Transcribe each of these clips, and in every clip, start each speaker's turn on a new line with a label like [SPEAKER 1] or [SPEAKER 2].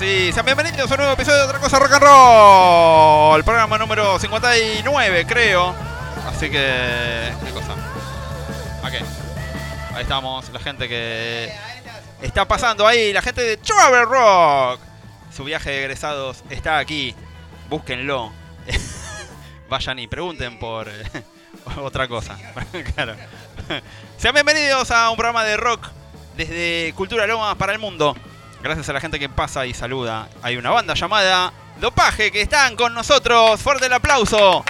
[SPEAKER 1] Sí, sean bienvenidos a un nuevo episodio de Otra Cosa Rock and Roll. El programa número 59, creo. Así que. ¿Qué cosa? Ok. Ahí estamos, la gente que está pasando ahí, la gente de Travel Rock. Su viaje de egresados está aquí. Búsquenlo. Vayan y pregunten por otra cosa. claro. Sean bienvenidos a un programa de rock desde Cultura Loma para el mundo. Gracias a la gente que pasa y saluda. Hay una banda llamada Dopaje que están con nosotros. Fuerte el aplauso.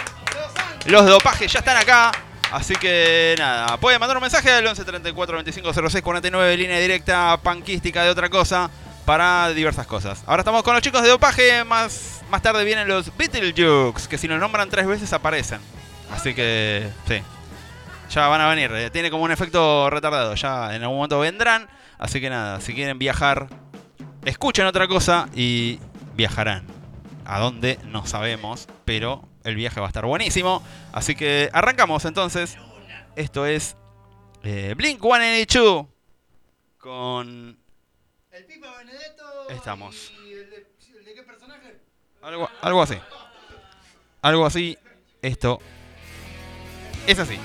[SPEAKER 1] Los dopajes ya están acá. Así que nada, pueden mandar un mensaje al 11 34 25 06 49, línea directa panquística de otra cosa para diversas cosas. Ahora estamos con los chicos de dopaje, más, más tarde vienen los Beetlejuice, que si los nombran tres veces aparecen. Así que sí, ya van a venir. eh, Tiene como un efecto retardado, ya en algún momento vendrán. Así que nada, si quieren viajar, escuchen otra cosa y viajarán. A dónde no sabemos, pero el viaje va a estar buenísimo. Así que arrancamos entonces. Esto es eh, Blink 182 con
[SPEAKER 2] El Pipa Benedetto.
[SPEAKER 1] Estamos.
[SPEAKER 2] ¿Y el de, el de qué personaje?
[SPEAKER 1] algo, algo así. Algo así. Esto es así.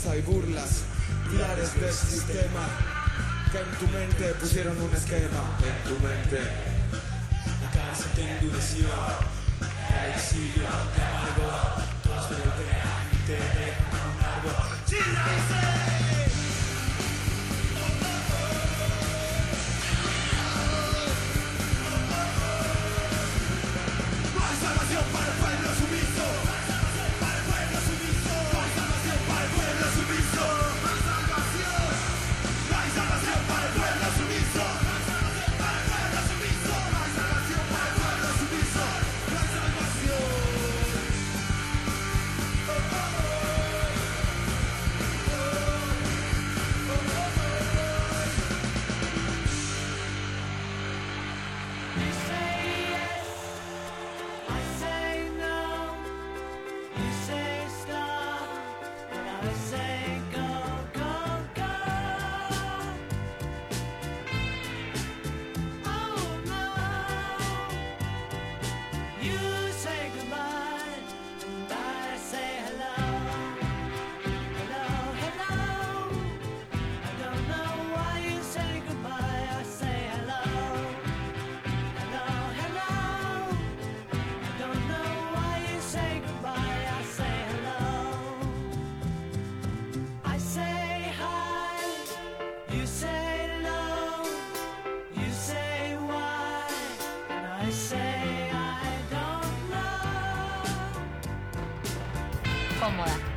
[SPEAKER 3] Farsa y burlas, pilares del sistema que en tu mente pusieron un esquema. En tu mente.
[SPEAKER 4] Cómoda.
[SPEAKER 5] Oh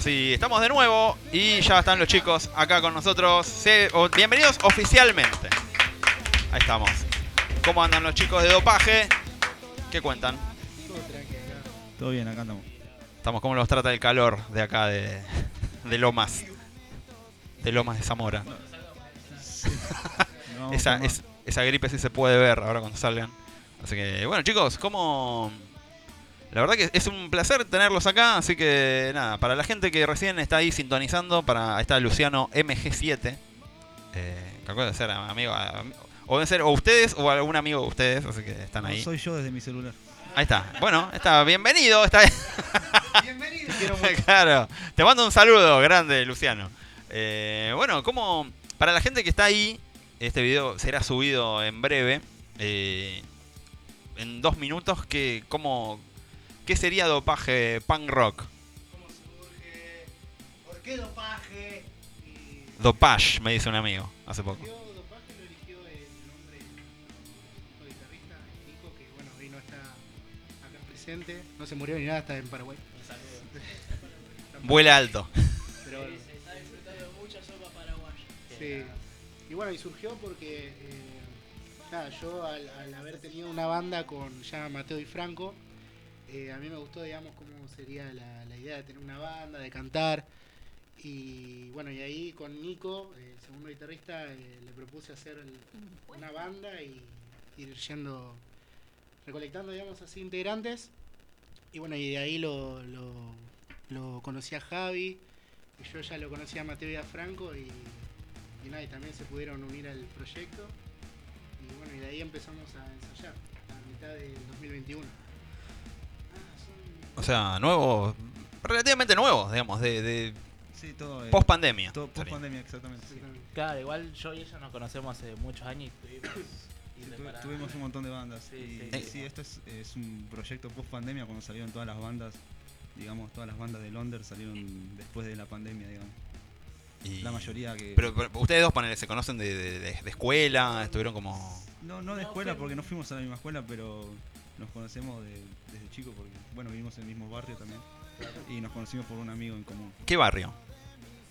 [SPEAKER 6] sí, estamos de nuevo y ya están los chicos acá con nosotros. Se- o- bienvenidos oficialmente. Ahí estamos. ¿Cómo andan los chicos de dopaje? ¿Qué cuentan?
[SPEAKER 7] Todo bien, acá andamos.
[SPEAKER 6] Estamos como los trata el calor de acá de, de Lomas. De Lomas de Zamora.
[SPEAKER 7] No,
[SPEAKER 6] Esa, es- esa gripe sí se puede ver ahora cuando salgan. Así que, bueno, chicos, ¿cómo...? La verdad que es un placer tenerlos acá, así que nada, para la gente que recién está ahí sintonizando, para ahí está Luciano MG7, eh, que acuerdo de ser amigo, am- o deben ser o ustedes o algún amigo de ustedes, así que están
[SPEAKER 7] No
[SPEAKER 6] ahí.
[SPEAKER 7] soy yo desde mi celular.
[SPEAKER 6] Ahí está, bueno, está, bienvenido, está
[SPEAKER 8] Bienvenido.
[SPEAKER 6] claro. Te mando un saludo grande, Luciano. Eh, bueno, como para la gente que está ahí, este video será subido en breve. eh, en dos minutos, ¿qué, cómo, ¿qué sería dopaje punk rock?
[SPEAKER 8] ¿Cómo surge? ¿Por qué dopaje? Y
[SPEAKER 6] Dopage, me dice un amigo hace poco.
[SPEAKER 8] dopaje lo eligió el nombre de nuestro guitarrista, Nico, que bueno, hoy no está acá presente. No se murió ni nada, está en Paraguay.
[SPEAKER 6] Vuela alto.
[SPEAKER 8] Pero bueno. Sí. Y bueno, y surgió porque, eh, nada, yo al, al haber tenido una banda con ya Mateo y Franco, eh, a mí me gustó, digamos, cómo sería la, la idea de tener una banda, de cantar. Y bueno, y ahí con Nico, el segundo guitarrista, eh, le propuse hacer el- una banda y ir yendo, recolectando, digamos, así integrantes. Y bueno, y de ahí lo, lo, lo conocí a Javi, y yo ya lo conocía a Mateo y a Franco, y, y nada, y también se pudieron unir al proyecto. Y bueno, y de ahí empezamos a ensayar, a mitad del 2021.
[SPEAKER 6] O sea, nuevo, relativamente nuevo, digamos, de, de
[SPEAKER 7] Sí, todo. eh,
[SPEAKER 6] post pandemia.
[SPEAKER 7] Todo post pandemia, exactamente. sí.
[SPEAKER 9] Claro, igual yo y ella nos conocemos hace muchos años y tuvimos.
[SPEAKER 7] Sí, tu-
[SPEAKER 9] separadas.
[SPEAKER 7] tuvimos un montón de bandas.
[SPEAKER 9] Sí,
[SPEAKER 7] y
[SPEAKER 9] sí.
[SPEAKER 7] sí, esto es, es un proyecto post pandemia cuando salieron todas las bandas. Digamos, todas las bandas de Londres salieron después de la pandemia, digamos.
[SPEAKER 6] Y-
[SPEAKER 7] La mayoría que.
[SPEAKER 6] Pero, pero ustedes dos, ponele, se conocen de, de- de- de escuela, estuvieron como...
[SPEAKER 7] No, no de escuela porque no fuimos a la misma escuela, pero nos conocemos de- desde chicos porque, bueno, vivimos en el mismo barrio también. Y nos conocimos por un amigo en común,
[SPEAKER 6] ¿Qué barrio?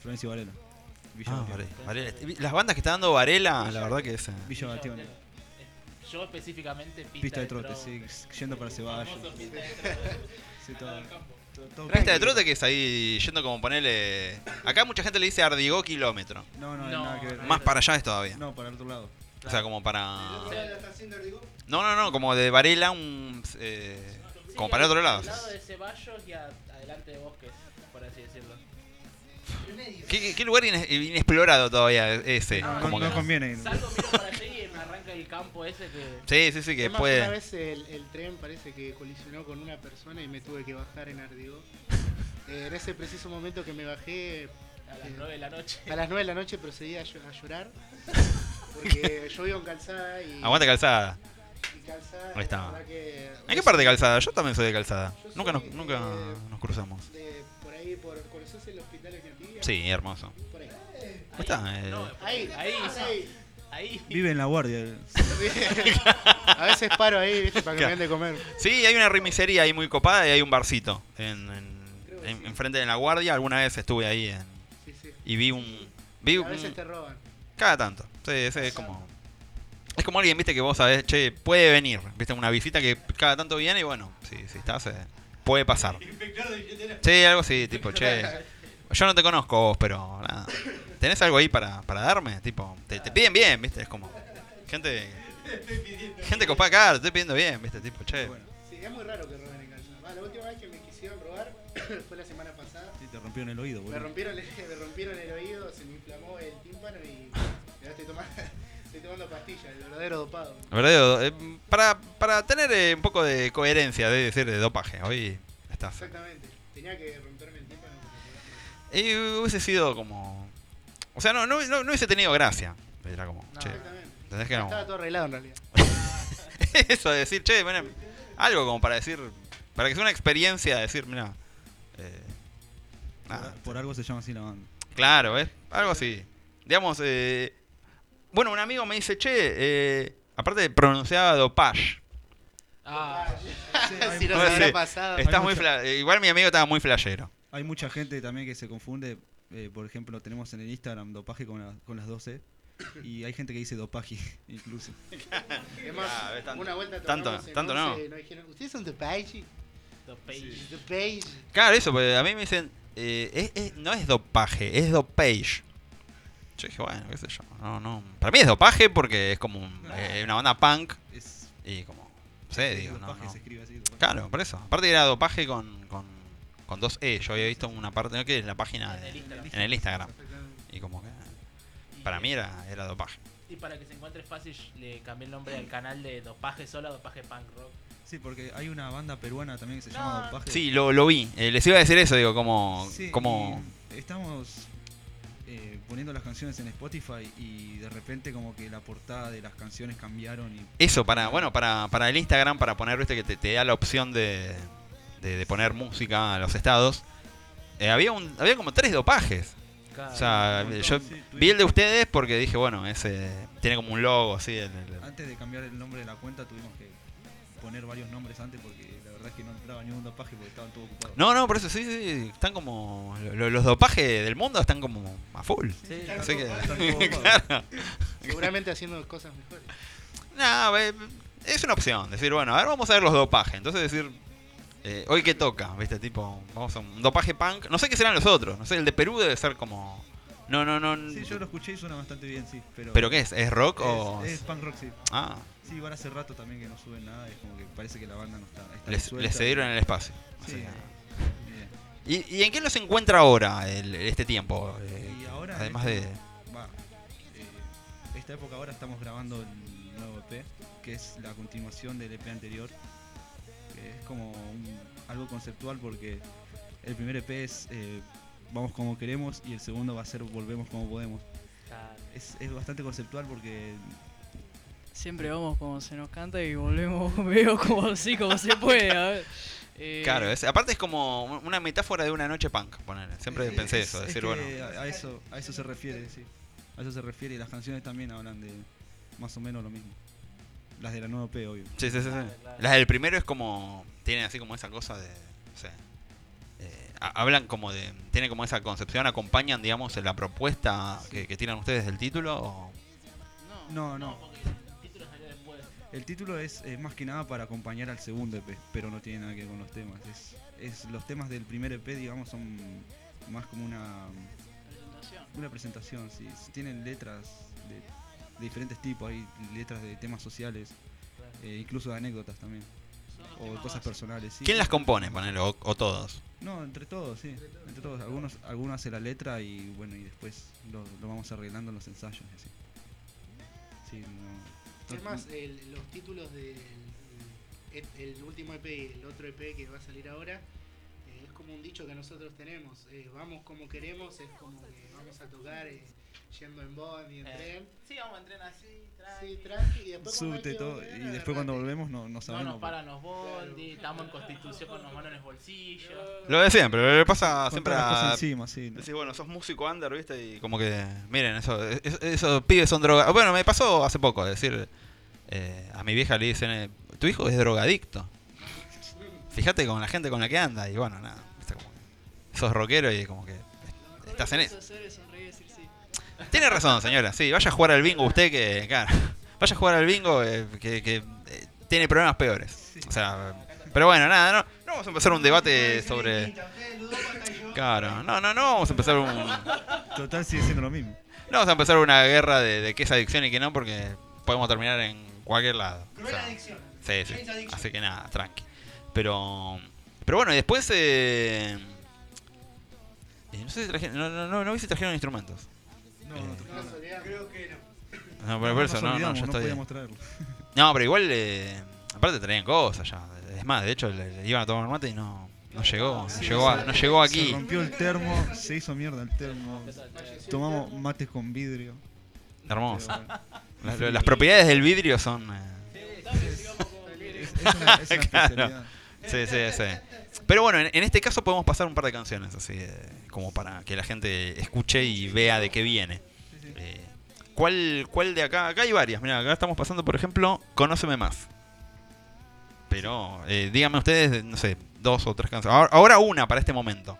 [SPEAKER 7] Florencio Varela. Villa
[SPEAKER 6] Ah. Varela. Varela. Las bandas que está dando Varela, la verdad que es...
[SPEAKER 7] Villa Bastión.
[SPEAKER 9] Yo específicamente pista,
[SPEAKER 7] Pista de trote, sí, yendo para Ceballos. Sí, todo, todo- todo
[SPEAKER 6] Pista de trote que es ahí yendo como ponerle... Acá mucha gente le dice Ardigó kilómetro.
[SPEAKER 7] No, no,
[SPEAKER 9] No,
[SPEAKER 7] nada que ver.
[SPEAKER 6] Más para allá es todavía.
[SPEAKER 7] No, para el otro lado.
[SPEAKER 6] O sea, como para...
[SPEAKER 8] ¿Ahora la está haciendo Ardigó?
[SPEAKER 6] No, no, no, como de Varela, un... eh,
[SPEAKER 9] Sí,
[SPEAKER 6] como para el otro lado.
[SPEAKER 9] Al lado de Ceballos y a- adelante de Bosques, por así decirlo.
[SPEAKER 6] ¿Qué, qué- lugar ines- inexplorado todavía ese?
[SPEAKER 7] No, no,
[SPEAKER 6] como
[SPEAKER 7] no
[SPEAKER 6] que-
[SPEAKER 7] conviene ir.
[SPEAKER 9] Salgo, miro para allá y me arranca el campo ese que.
[SPEAKER 6] Sí, sí, sí, que
[SPEAKER 8] Es más,
[SPEAKER 6] puede...
[SPEAKER 8] Una vez el, el tren parece que colisionó con una persona y me tuve que bajar en Ardigó. Eh, en ese preciso momento que me bajé,
[SPEAKER 9] A las 9 de la noche.
[SPEAKER 8] a las 9 de la noche procedí a, a llorar. Porque yo vivo en calzada y.
[SPEAKER 6] Aguante calzada.
[SPEAKER 8] y calzada.
[SPEAKER 6] Ahí está.
[SPEAKER 8] que-
[SPEAKER 6] ¿En qué parte de calzada? Yo también soy de calzada.
[SPEAKER 8] Yo
[SPEAKER 6] Nunca nos,
[SPEAKER 8] soy,
[SPEAKER 6] nunca nos cruzamos.
[SPEAKER 8] De, por ahí, por, ¿conoces el hospital de Argentina?
[SPEAKER 6] Sí, hermoso.
[SPEAKER 8] Por ahí.
[SPEAKER 6] Ahí está. eh,
[SPEAKER 9] No,
[SPEAKER 8] Ahí,
[SPEAKER 9] Ahí,
[SPEAKER 8] ahí.
[SPEAKER 9] ahí.
[SPEAKER 7] Vive en la guardia.
[SPEAKER 8] A veces paro ahí, viste, para que me den de comer.
[SPEAKER 6] Sí, hay una remisería ahí muy copada y hay un barcito en, en, en-
[SPEAKER 8] sí.
[SPEAKER 6] enfrente de la guardia. Alguna vez estuve ahí en-
[SPEAKER 8] Sí, sí.
[SPEAKER 6] y vi un... Vi
[SPEAKER 8] a
[SPEAKER 6] un
[SPEAKER 8] veces te roban.
[SPEAKER 6] Cada tanto. Sí, ese es como... Es como alguien, viste, que vos sabés, che, puede venir. Viste, una visita que cada tanto viene y bueno, si, si estás, eh, puede pasar. Sí, algo así, tipo, che, yo no te conozco vos, pero nada. ¿Tenés algo ahí para, para darme? Tipo, te, te piden bien, viste, es como... Gente... Gente copada acá, te estoy pidiendo bien, viste, tipo, che.
[SPEAKER 7] Bueno,
[SPEAKER 8] Sí, es muy raro que roben en calzada. Va, la última vez que me quisieron robar fue la semana pasada.
[SPEAKER 7] sí, te rompieron el oído,
[SPEAKER 8] Me
[SPEAKER 7] boludo.
[SPEAKER 8] rompieron, el, me rompieron el oído, verdadero dopado.
[SPEAKER 6] ¿Verdad? Eh, para, para tener eh, un poco de coherencia, de decir, de dopaje. Hoy estás.
[SPEAKER 8] Exactamente. Tenía que romperme el tímpano para poder
[SPEAKER 6] Y hubiese sido como. O sea, no, no, no, no hubiese tenido gracia. Era como,
[SPEAKER 9] No,
[SPEAKER 6] che.
[SPEAKER 8] Exactamente.
[SPEAKER 6] ¿Entendés que
[SPEAKER 8] Estaba todo arreglado en realidad.
[SPEAKER 6] Eso de decir, che, mira, algo como para decir. Para que sea una experiencia, decir, mira. eh, nada,
[SPEAKER 7] Por, por algo se llama así la banda.
[SPEAKER 6] Claro, ¿ves? Algo así. Digamos, eh, bueno, un amigo me dice, che, eh, aparte pronunciaba dopage.
[SPEAKER 9] Ah,
[SPEAKER 8] si no se habrá pasado.
[SPEAKER 6] Estás
[SPEAKER 7] hay
[SPEAKER 6] muy
[SPEAKER 7] mucha-
[SPEAKER 6] fla- eh, Igual mi amigo estaba muy flashero.
[SPEAKER 7] Hay mucha gente también que se confunde. eh, por ejemplo, tenemos en el Instagram dopaje con, la- con las 12. Y hay gente que dice dopaje, incluso.
[SPEAKER 6] Ah, tanto-
[SPEAKER 8] una vuelta
[SPEAKER 6] tanto- tanto no.
[SPEAKER 8] dijeron, ¿ustedes son.
[SPEAKER 9] The Page.
[SPEAKER 6] Claro, eso, porque a mí me dicen, eh, es- es- no es dopaje, es dopage. Yo dije, bueno, qué sé yo. No, no. Para mí es dopaje porque es como un- eh, una banda punk
[SPEAKER 7] Es,
[SPEAKER 6] y como, no sé, digo, no,
[SPEAKER 7] dopaje,
[SPEAKER 6] no.
[SPEAKER 7] se escribe así. dopaje.
[SPEAKER 6] Claro, por eso. Aparte era dopaje con, con, con dos E. Yo había visto una parte, ¿no? Que es la página
[SPEAKER 9] En
[SPEAKER 6] de-
[SPEAKER 9] el Instagram.
[SPEAKER 6] en el Instagram. Y como que
[SPEAKER 9] Y-
[SPEAKER 6] para mí era, era dopaje.
[SPEAKER 9] Y para que se encuentre fácil, le cambié el nombre al canal de Dopaje Solo a Dopaje Punk Rock.
[SPEAKER 7] Sí, porque hay una banda peruana también que se
[SPEAKER 9] No.
[SPEAKER 7] llama dopaje.
[SPEAKER 6] Sí, lo, lo vi. Eh, les iba a decir eso, digo, como...
[SPEAKER 7] Sí,
[SPEAKER 6] como
[SPEAKER 7] y estamos eh, poniendo las canciones en Spotify y de repente como que la portada de las canciones cambiaron y
[SPEAKER 6] Eso, para, bueno, para, para el Instagram, para poner, viste, que te, te da la opción de, de, de poner música a los estados. eh, había un, había como tres dopajes.
[SPEAKER 9] Cada-
[SPEAKER 6] O sea,
[SPEAKER 7] un montón,
[SPEAKER 6] yo
[SPEAKER 7] sí,
[SPEAKER 6] vi el de ustedes porque dije, bueno, ese tiene como un logo así. en el-
[SPEAKER 7] antes de cambiar el nombre de la cuenta tuvimos que poner varios nombres antes porque verdad es que no entraba ningún dopaje porque estaban todos ocupados.
[SPEAKER 6] No, no, por eso sí, sí, están como. lo- los dopajes del mundo están como a full.
[SPEAKER 9] Sí,
[SPEAKER 6] Así que. Claro.
[SPEAKER 8] Seguramente haciendo cosas mejores.
[SPEAKER 6] No, eh, es una opción. Decir, bueno, a ver, vamos a ver los dopajes. Entonces decir, eh, hoy qué toca, ¿viste? Tipo, vamos a un dopaje punk. No sé qué serán los otros. No sé, el de Perú debe ser como. No, no, no.
[SPEAKER 7] Sí, yo lo escuché y suena bastante bien, sí. Pero,
[SPEAKER 6] ¿Pero qué es? ¿Es rock
[SPEAKER 7] es,
[SPEAKER 6] o.?
[SPEAKER 7] es punk rock, sí.
[SPEAKER 6] Ah,
[SPEAKER 7] Sí, igual hace rato también que no suben nada, es como que parece que la banda no está. está
[SPEAKER 6] les, les cedieron el espacio.
[SPEAKER 7] Sí. Bien.
[SPEAKER 6] ¿Y, y en qué los encuentra ahora el- este tiempo? Eh,
[SPEAKER 7] Y ahora,
[SPEAKER 6] además
[SPEAKER 7] este-
[SPEAKER 6] de.
[SPEAKER 7] Va, eh, esta época ahora estamos grabando el nuevo EP, que es la continuación del EP anterior. Que es como un- algo conceptual porque el primer EP es eh, Vamos como queremos y el segundo va a ser Volvemos como podemos.
[SPEAKER 9] Claro.
[SPEAKER 7] Es, es bastante conceptual porque
[SPEAKER 10] Siempre vamos como se nos canta y volvemos medio como así, como se puede. A ver. Eh,
[SPEAKER 6] Claro, es- aparte es como una metáfora de una noche punk, ponele. Siempre
[SPEAKER 7] Es-
[SPEAKER 6] pensé
[SPEAKER 7] es-
[SPEAKER 6] eso,
[SPEAKER 7] es
[SPEAKER 6] decir, bueno.
[SPEAKER 7] A, a eso, a eso se refiere, sí. A eso se refiere y las canciones también hablan de más o menos lo mismo. Las de la nueva P, obvio.
[SPEAKER 6] Sí, sí, sí, sí.
[SPEAKER 9] Claro, claro.
[SPEAKER 6] Las del primero es como. Tienen así como esa cosa de. No sé. eh, ha- hablan como de. Tienen como esa concepción, acompañan, digamos, la propuesta que, que tiran ustedes del título. o-
[SPEAKER 10] No,
[SPEAKER 7] No, no.
[SPEAKER 9] El título
[SPEAKER 7] es eh, más que nada para acompañar al segundo EP, pero no tiene nada que ver con los temas. Es, es los temas del primer EP, digamos, son más como una,
[SPEAKER 10] presentación.
[SPEAKER 7] una presentación. Sí. Tienen letras de, de diferentes tipos, hay letras de temas sociales, eh, incluso de anécdotas también, o cosas personales. sí.
[SPEAKER 6] ¿Quién las compone, ponele? O, o todos.
[SPEAKER 7] No, entre todos, sí. Entre todos. Algunos, algunos hacen la letra y bueno, y después lo, lo vamos arreglando en los ensayos y así. Sí, no.
[SPEAKER 8] Es más, el- los títulos del el, el último EP y el otro EP que va a salir ahora eh, es como un dicho que nosotros tenemos. eh, vamos como queremos, es como que vamos a tocar eh, yendo en bond y en
[SPEAKER 9] Eh,
[SPEAKER 8] tren.
[SPEAKER 9] Sí, vamos a entrenar así, tranqui.
[SPEAKER 8] Sí, tranqui, y después
[SPEAKER 7] Subte todo.
[SPEAKER 8] volver,
[SPEAKER 7] Y después cuando volvemos no, no
[SPEAKER 9] No
[SPEAKER 7] sabemos.
[SPEAKER 9] nos paran los bondi, estamos en constitución con las manos en el bolsillo.
[SPEAKER 6] Lo de siempre, le pasa
[SPEAKER 7] Con
[SPEAKER 6] siempre a.
[SPEAKER 7] encima, sí. ¿no?
[SPEAKER 6] Decís, bueno, sos músico under, ¿viste? Y como que, miren, eso, es- esos pibes son drogados. Bueno, me pasó hace poco, es decir, eh, a mi vieja le dicen, eh, tu hijo es drogadicto. Fíjate con la gente con la que anda, y bueno, nada. Como sos rockero y como que estás en eso. Tiene razón, señora, sí, vaya a jugar al bingo usted que, claro, vaya a jugar al bingo eh, que, que, eh, tiene problemas peores. O sea, pero bueno, nada, no, no vamos a empezar un debate sobre... Claro, no, no, no vamos a empezar un...
[SPEAKER 7] Total sigue siendo lo mismo.
[SPEAKER 6] No vamos a empezar una guerra de, de qué es adicción y qué no, porque podemos terminar en cualquier lado. O sea, sí, sí. Así que nada, tranqui. Pero, pero bueno, y después. Eh, eh, no sé si trajeron. No, no, no, no vi si trajeron instrumentos.
[SPEAKER 7] No, no.
[SPEAKER 2] Creo que no.
[SPEAKER 6] No, pero por eso, no, no, ya
[SPEAKER 7] no
[SPEAKER 6] estoy.
[SPEAKER 7] podíamos traerlo.
[SPEAKER 6] No, pero igual. Eh, aparte traían cosas ya. Es más, de hecho, le, le iban a tomar mate y no, no llegó. No llegó, a- no llegó
[SPEAKER 7] Se
[SPEAKER 6] aquí.
[SPEAKER 7] rompió el termo, se hizo mierda el termo. Tomamos mates con vidrio.
[SPEAKER 6] Hermoso. Las, las propiedades del vidrio son. eh,
[SPEAKER 7] Es, una, es una
[SPEAKER 6] Claro. Sí, sí, sí. Pero bueno, en, en este caso podemos pasar un par de canciones, así, eh, como para que la gente escuche y vea de qué viene. Eh, ¿cuál, ¿Cuál de acá? Acá hay varias. Mira, acá estamos pasando, por ejemplo, Conóceme Más. Pero eh, díganme ustedes, no sé, dos o tres canciones. Ahora, una para este momento.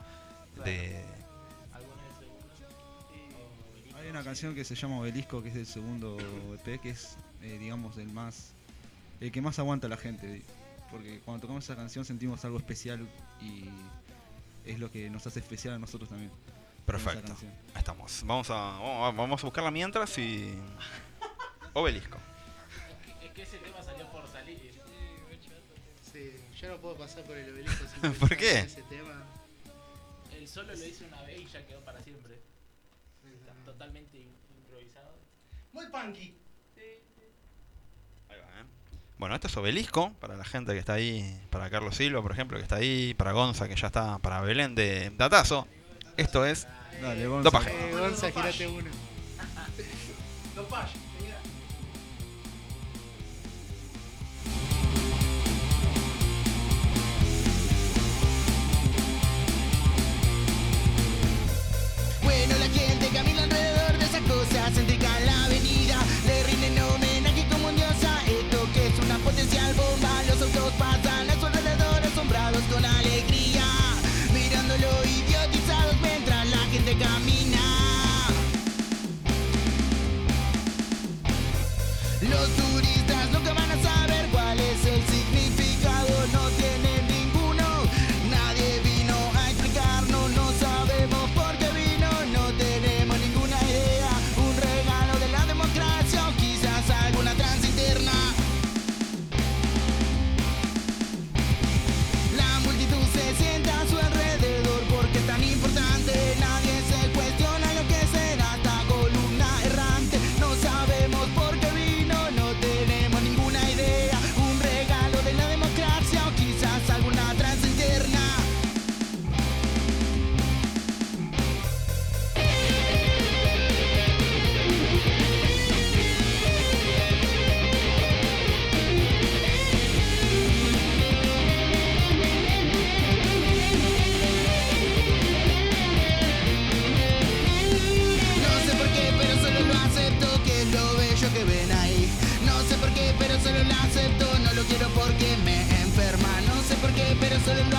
[SPEAKER 6] De,
[SPEAKER 7] Hay una canción que se llama Obelisco, que es del segundo EP, que es, eh, digamos, el más. el que más aguanta la gente. Porque cuando tocamos esa canción sentimos algo especial y es lo que nos hace especial a nosotros también.
[SPEAKER 6] perfecto. estamos. Vamos a, vamos a- buscarla mientras y. Obelisco.
[SPEAKER 9] Es que ese tema salió por salir.
[SPEAKER 8] Sí, yo no puedo pasar por el obelisco sin
[SPEAKER 6] ¿Por qué?
[SPEAKER 8] ese tema.
[SPEAKER 9] El solo lo hice una vez y ya quedó para siempre. Está totalmente im- improvisado.
[SPEAKER 2] Muy punky.
[SPEAKER 6] Bueno, esto es Obelisco, para la gente que está ahí, para Carlos Silva, por ejemplo, que está ahí, para Gonza, que ya está, para Belén de Datazo. Esto es
[SPEAKER 7] Dale, Gonza.
[SPEAKER 6] Dopaje.
[SPEAKER 8] Eh, Gonza, girate uno.
[SPEAKER 2] Dopage. mira.
[SPEAKER 11] Bueno, la gente look by the qué,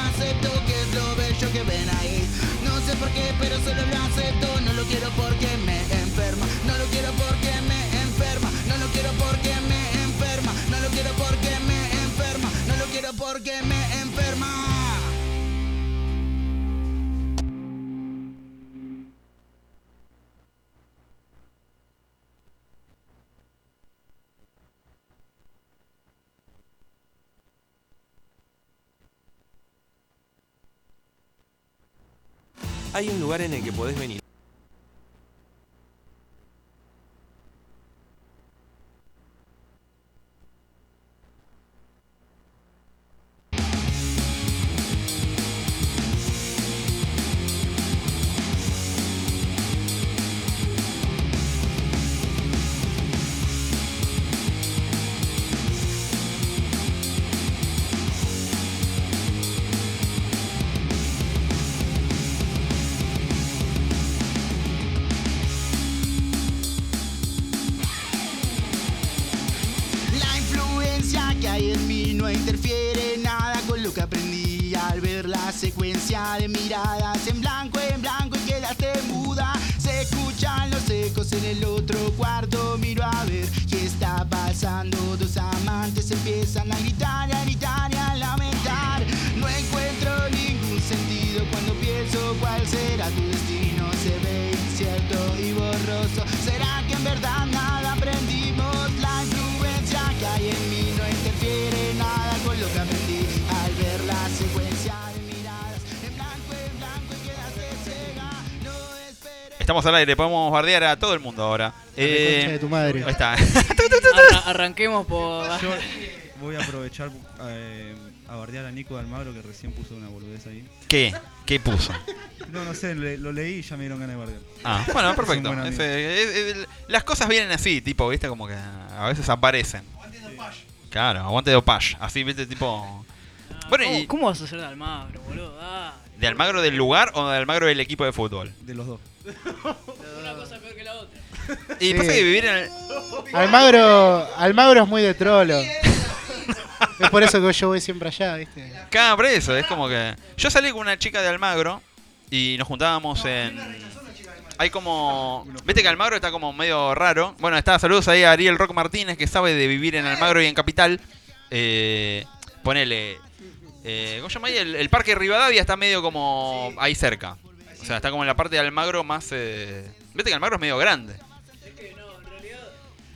[SPEAKER 5] Hay un lugar en el que podés venir. De miradas en blanco, en blanco y quedaste muda. Se escuchan los ecos en el otro cuarto, miro a ver qué está pasando.
[SPEAKER 6] Estamos al aire, podemos bardear a todo el mundo ahora. Eh,
[SPEAKER 8] concha de tu madre.
[SPEAKER 6] Ahí está.
[SPEAKER 10] Arra- arranquemos por.
[SPEAKER 7] Yo voy a aprovechar eh, a bardear a Nico de Almagro que recién puso una boludez ahí.
[SPEAKER 6] ¿Qué? ¿Qué puso?
[SPEAKER 7] No, no sé, le- lo leí y ya me dieron ganas de bardear.
[SPEAKER 6] Ah, bueno, perfecto.
[SPEAKER 7] buen amigo.
[SPEAKER 6] Ese- es- es- las cosas vienen así, tipo, viste, como que a veces aparecen. Claro, aguante de Opage. Así, viste, tipo. Bueno,
[SPEAKER 10] ¿Cómo,
[SPEAKER 6] y
[SPEAKER 10] cómo vas a hacer de Almagro, boludo? Ah,
[SPEAKER 6] ¿de Almagro del lugar o de Almagro del equipo de fútbol?
[SPEAKER 7] De los dos.
[SPEAKER 10] Una cosa peor que la otra.
[SPEAKER 6] Y
[SPEAKER 8] Sí.
[SPEAKER 6] pasa que vivir en el.
[SPEAKER 8] Almagro, Almagro es muy de trolo. Es por eso que yo voy siempre allá, ¿viste?
[SPEAKER 6] Cada preso, es como que. Yo salí con una chica de Almagro y nos juntábamos en. Hay como. Viste que Almagro está como medio raro. Bueno, está, saludos ahí a Ariel Rock Martínez que sabe de vivir en Almagro y en Capital. Eh, ponele. Eh, ¿Cómo se llama ahí? El, el parque Rivadavia está medio como ahí cerca. O sea, está como en la parte de Almagro más. Eh... Viste que Almagro es medio grande.
[SPEAKER 10] Es que no, en realidad,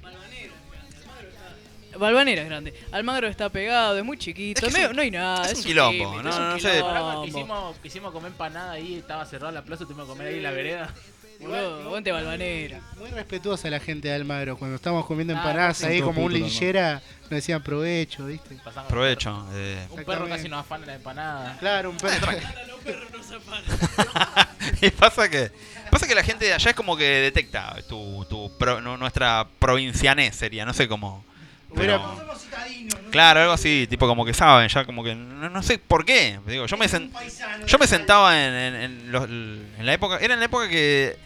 [SPEAKER 10] Balvanera es grande. Almagro está. Balvanera es grande. Almagro está pegado, es muy chiquito.
[SPEAKER 6] Es que es un-
[SPEAKER 10] no hay nada.
[SPEAKER 6] es
[SPEAKER 10] Es,
[SPEAKER 6] un quilombo,
[SPEAKER 10] límite,
[SPEAKER 6] no,
[SPEAKER 10] es un
[SPEAKER 6] no sé.
[SPEAKER 10] quilombo.
[SPEAKER 9] Quisimos, quisimos comer empanada ahí, estaba cerrada la plaza, tuvimos que comer ahí en la vereda.
[SPEAKER 10] Boludo, aguante Balvanera.
[SPEAKER 8] Muy respetuosa la gente de Almagro. Cuando estábamos comiendo
[SPEAKER 9] Ah,
[SPEAKER 8] empanadas
[SPEAKER 9] sí.
[SPEAKER 8] ahí como un linchera, nos decían provecho, ¿viste?
[SPEAKER 9] Pasamos-
[SPEAKER 6] Provecho. eh.
[SPEAKER 9] Un perro casi nos afana la empanada.
[SPEAKER 8] Claro, un perro.
[SPEAKER 6] Y pasa que pasa que la gente de allá es como que detecta tu, tu pro- no- nuestra provincianés sería no sé cómo pero- claro algo así tipo como que saben ya como que no, no sé por qué digo yo me sen- yo me sentaba en, en- en los- en la época era en la época que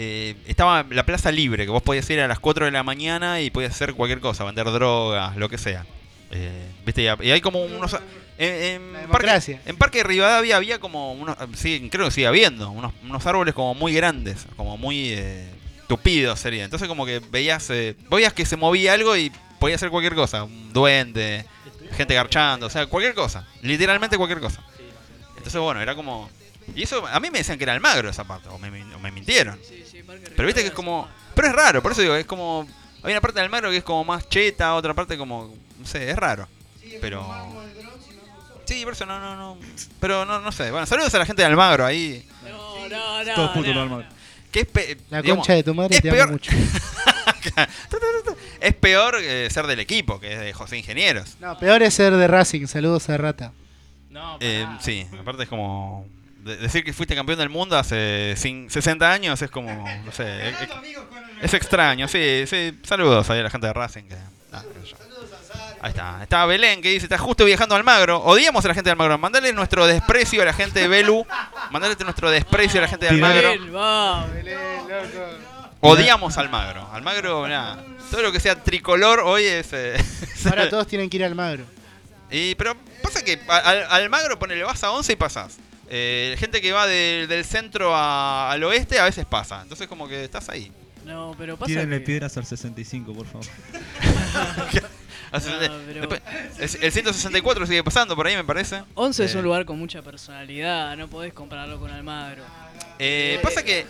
[SPEAKER 6] eh, estaba la plaza libre que vos podías ir a las 4 de la mañana y podías hacer cualquier cosa vender drogas lo que sea Eh, viste y, hay como unos en, en
[SPEAKER 8] La
[SPEAKER 6] parque, en Parque de Rivadavia había como unos, sí, creo que sigue habiendo, unos, unos árboles como muy grandes, como muy, eh, tupido sería. Entonces como que veías, eh, veías que se movía algo y podía hacer cualquier cosa. Un duende, gente garchando, o sea, cualquier cosa. Literalmente cualquier cosa. Entonces bueno, era como... Y eso, a mí me decían que era Almagro esa parte, o me, o me mintieron.
[SPEAKER 10] Sí, sí,
[SPEAKER 6] Pero viste que es como... Pero es raro, por eso digo, es como... Hay una parte de Almagro que es como más cheta, otra parte como... No sé, es raro. Pero... Sí, por eso no, no, no. Pero no, no sé. Bueno, saludos a la gente de Almagro ahí.
[SPEAKER 10] No, no, no.
[SPEAKER 7] Todos putos
[SPEAKER 10] no.
[SPEAKER 6] Que es pe-
[SPEAKER 8] La
[SPEAKER 6] digamos,
[SPEAKER 8] concha de tu madre
[SPEAKER 6] es
[SPEAKER 8] te
[SPEAKER 6] peor-
[SPEAKER 8] amo mucho.
[SPEAKER 6] es peor eh, ser del equipo, que es de José Ingenieros.
[SPEAKER 8] No, peor es ser de Racing. Saludos a Rata.
[SPEAKER 9] No,
[SPEAKER 6] Eh, sí, aparte es como... de- decir que fuiste campeón del mundo hace cin- 60 años es como... No sé. Es, extraño, sí, sí. Saludos ahí a la gente de Racing. Que, ah. Ahí está. Está Belén que dice, está justo viajando al Almagro. Odiamos a la gente de Almagro. Mandale nuestro desprecio a la gente de Belu. Mandale nuestro desprecio a la gente de Almagro. Odiamos a Almagro. Almagro, nada. Todo lo que sea tricolor hoy es... eh,
[SPEAKER 8] Ahora todos tienen que ir al Magro.
[SPEAKER 6] Y, pero pasa que al, al Almagro ponele, vas a 11 y pasás. Eh, gente que va de- del centro a- al oeste a veces pasa. Entonces como que estás ahí.
[SPEAKER 10] No, pero pasa
[SPEAKER 7] Tírenle
[SPEAKER 10] que...
[SPEAKER 7] piedras al 65, por favor.
[SPEAKER 10] No, pero-
[SPEAKER 6] después- es- el 164 sigue pasando por ahí, me parece.
[SPEAKER 10] 11 es
[SPEAKER 6] Eh,
[SPEAKER 10] un lugar con mucha personalidad, no podés compararlo con Almagro.
[SPEAKER 6] eh, pasa que,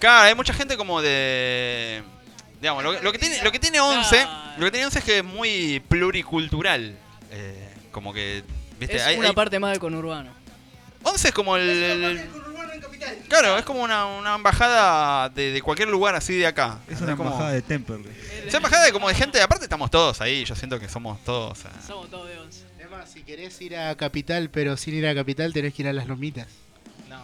[SPEAKER 6] claro, hay mucha gente como de... Digamos, lo, que- lo que tiene, lo que tiene 11,
[SPEAKER 10] Claro.
[SPEAKER 6] lo que tiene 11 es que es muy pluricultural. Eh, como que, viste,
[SPEAKER 10] Es
[SPEAKER 6] hay-
[SPEAKER 10] una
[SPEAKER 6] hay-
[SPEAKER 10] parte más del conurbano.
[SPEAKER 6] 11 es como el... el- Claro, es como una, una embajada de, de cualquier lugar así de acá.
[SPEAKER 7] Es una
[SPEAKER 6] como-
[SPEAKER 7] embajada de Temperley.
[SPEAKER 6] Es una embajada de como de gente, aparte estamos todos ahí, yo siento que somos todos... eh,
[SPEAKER 10] Somos todos de 11.
[SPEAKER 8] Además, si querés ir a Capital, pero sin ir a Capital, tenés que ir a las Lomitas.
[SPEAKER 9] No.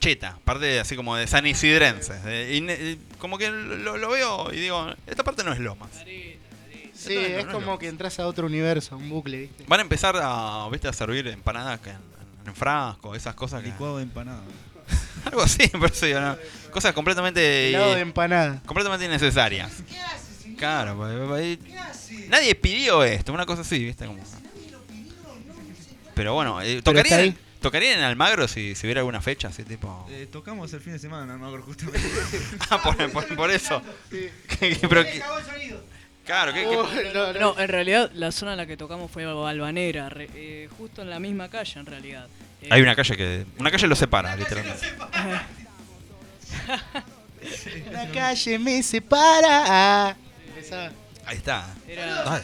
[SPEAKER 6] cheta, parte así como de San Isidrense. de- y como que lo, lo veo y digo, esta parte no es Lomas.
[SPEAKER 8] Sí,
[SPEAKER 6] no, no,
[SPEAKER 8] es
[SPEAKER 6] no,
[SPEAKER 8] como
[SPEAKER 6] no.
[SPEAKER 8] que entras a otro universo, un bucle, ¿viste?
[SPEAKER 6] Van a empezar a, ¿viste? a servir empanadas que en, en frasco, esas cosas que...
[SPEAKER 7] Licuado de empanada.
[SPEAKER 6] Algo así, por eso digo, ¿no? Cosas completamente...
[SPEAKER 8] Helado de empanada.
[SPEAKER 6] completamente innecesarias. Claro, pues, ahí- nadie pidió esto, una cosa así, ¿viste? Como... Pero bueno, eh,
[SPEAKER 8] está
[SPEAKER 6] ¿tocarían,
[SPEAKER 8] ahí.
[SPEAKER 6] ¿tocarían en Almagro si, si hubiera alguna fecha así tipo?
[SPEAKER 7] Eh, tocamos el fin de semana, no me acuerdo justamente.
[SPEAKER 6] Ah, por, por- por eso. Pero que- claro, ¿qué, qué-
[SPEAKER 8] no, no.
[SPEAKER 10] No, en realidad la zona en la que tocamos fue Balvanera, re- eh, justo en la misma calle en realidad. Eh,
[SPEAKER 6] Hay una calle que... Una calle lo separa, literalmente.
[SPEAKER 8] La calle me separa.
[SPEAKER 6] Ahí está.
[SPEAKER 10] Era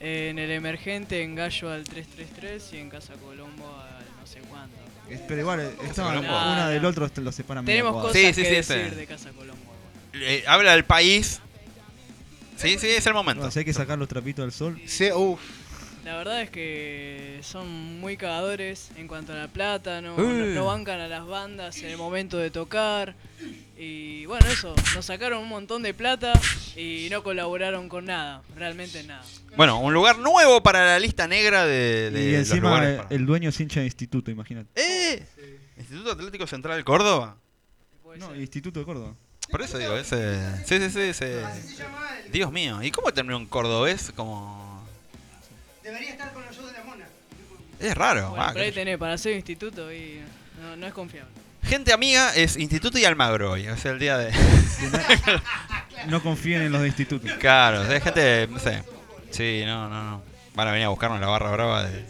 [SPEAKER 10] en el emergente en Gallo al 333 y en Casa Colombo al no sé cuánto.
[SPEAKER 7] Eh, Pero igual, estaban una del otro lo separan
[SPEAKER 10] Tenemos cosas
[SPEAKER 6] Sí, sí,
[SPEAKER 10] que
[SPEAKER 6] sí,
[SPEAKER 10] decir de Casa Colombo.
[SPEAKER 6] eh, habla del país. Sí, sí, es el momento.
[SPEAKER 7] Bueno, si hay que sacar los trapitos del sol.
[SPEAKER 8] Se- uf.
[SPEAKER 10] La verdad es que son muy cagadores en cuanto a la plata, no,
[SPEAKER 6] Eh.
[SPEAKER 10] no, no bancan a las bandas en el momento de tocar. Y bueno, eso, nos sacaron un montón de plata y no colaboraron con nada, realmente nada.
[SPEAKER 6] Bueno, un lugar nuevo para la lista negra de, de
[SPEAKER 7] y
[SPEAKER 6] los
[SPEAKER 7] encima
[SPEAKER 6] lugares
[SPEAKER 7] el dueño es hincha de instituto, imagínate.
[SPEAKER 6] ¡Eh! Instituto Atlético Central de Córdoba.
[SPEAKER 7] No,
[SPEAKER 10] ser.
[SPEAKER 7] Instituto de Córdoba.
[SPEAKER 6] Por eso digo, ese... Sí, sí, sí, ese... Dios mío, ¿y cómo terminó un cordobés como...?
[SPEAKER 5] Debería estar con los shows de la mona.
[SPEAKER 6] Es raro.
[SPEAKER 10] Bueno,
[SPEAKER 6] ah,
[SPEAKER 10] pero ahí tenés para ser instituto y no, no es confiable.
[SPEAKER 6] Gente amiga es Instituto y Almagro hoy, es el día de...
[SPEAKER 7] No confíen en los de instituto.
[SPEAKER 6] Claro, es gente, no sé. Sí, no, no, no. Van a venir a buscarnos la barra brava de...